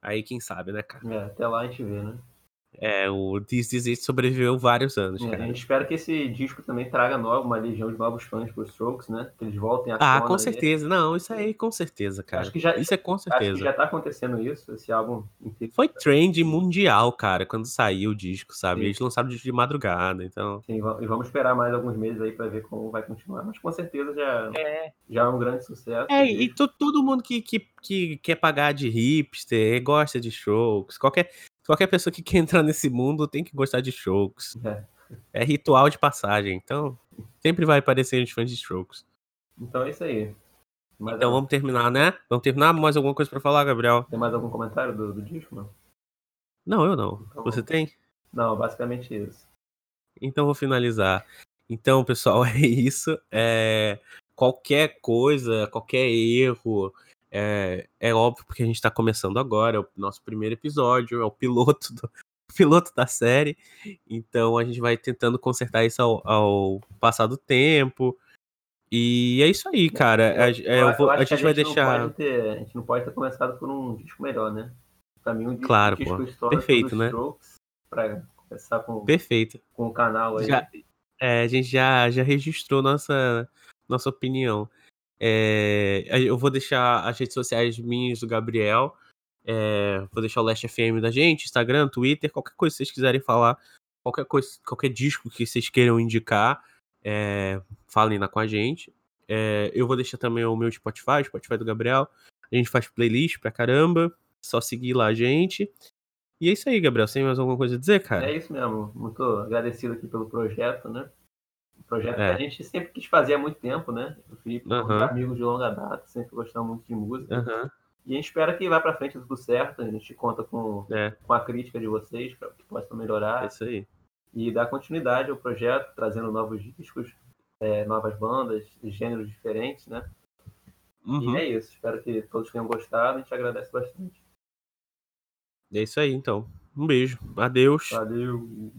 aí quem sabe, né, cara? É, até lá a gente vê, né? É, o This Is It sobreviveu vários anos, é, A gente espera que esse disco também traga novo, uma legião de novos fãs pro Strokes, né? Que eles voltem a Ah, com certeza. Não, isso aí com certeza, cara. Acho que já, isso é com certeza. Acho que já tá acontecendo isso, esse álbum inteiro. Foi trend mundial, cara, quando saiu o disco, sabe? Sim. Eles lançaram o disco de madrugada, então... Sim, e vamos esperar mais alguns meses aí pra ver como vai continuar. Mas com certeza já é, já é um grande sucesso. É, e todo mundo que, que, que quer pagar de hipster, gosta de Strokes, qualquer qualquer pessoa que [LAUGHS] quer entrar nesse mundo tem que gostar de Strokes. É, é ritual de passagem, então sempre vai aparecer os fãs de Strokes. Então é isso aí. Mais então vamos terminar, né? Vamos terminar? Mais alguma coisa para falar, Gabriel? Tem mais algum comentário do, do disco, não? Não, eu não. Então, Você tem? Não, basicamente isso. Então vou finalizar. Então, pessoal, [LAUGHS] é isso. É... Qualquer coisa, qualquer erro, é, é óbvio porque a gente está começando agora, é o nosso primeiro episódio, é o piloto do [LAUGHS] piloto da série. Então a gente vai tentando consertar isso ao, ao passar do tempo. E é isso aí, cara. A, é, vou, a gente, a gente vai deixar. Ter, a gente não pode ter começado por um disco melhor, né? Pra mim, um disco, claro, um disco histórico Perfeito, né? Pra começar com, Perfeito. com o canal aí. Já, é, a gente já, já registrou nossa, nossa opinião. É, eu vou deixar as redes sociais minhas do Gabriel. É, vou deixar o Last FM da gente, Instagram, Twitter, qualquer coisa que vocês quiserem falar, qualquer coisa, qualquer disco que vocês queiram indicar, é, falem lá com a gente. É, eu vou deixar também o meu Spotify, Spotify do Gabriel. A gente faz playlist pra caramba. Só seguir lá a gente. E é isso aí, Gabriel. Você tem mais alguma coisa a dizer, cara? É isso mesmo. Muito agradecido aqui pelo projeto, né? Projeto é. que a gente sempre quis fazer há muito tempo, né? O Felipe, uhum. amigos de longa data, sempre gostamos muito de música. Uhum. E a gente espera que vá para frente tudo certo. A gente conta com, é. com a crítica de vocês para que possa melhorar. É isso aí. E dar continuidade ao projeto, trazendo novos discos, é, novas bandas, gêneros diferentes, né? Uhum. E é isso. Espero que todos tenham gostado. A gente agradece bastante. É isso aí, então. Um beijo. Adeus. Valeu.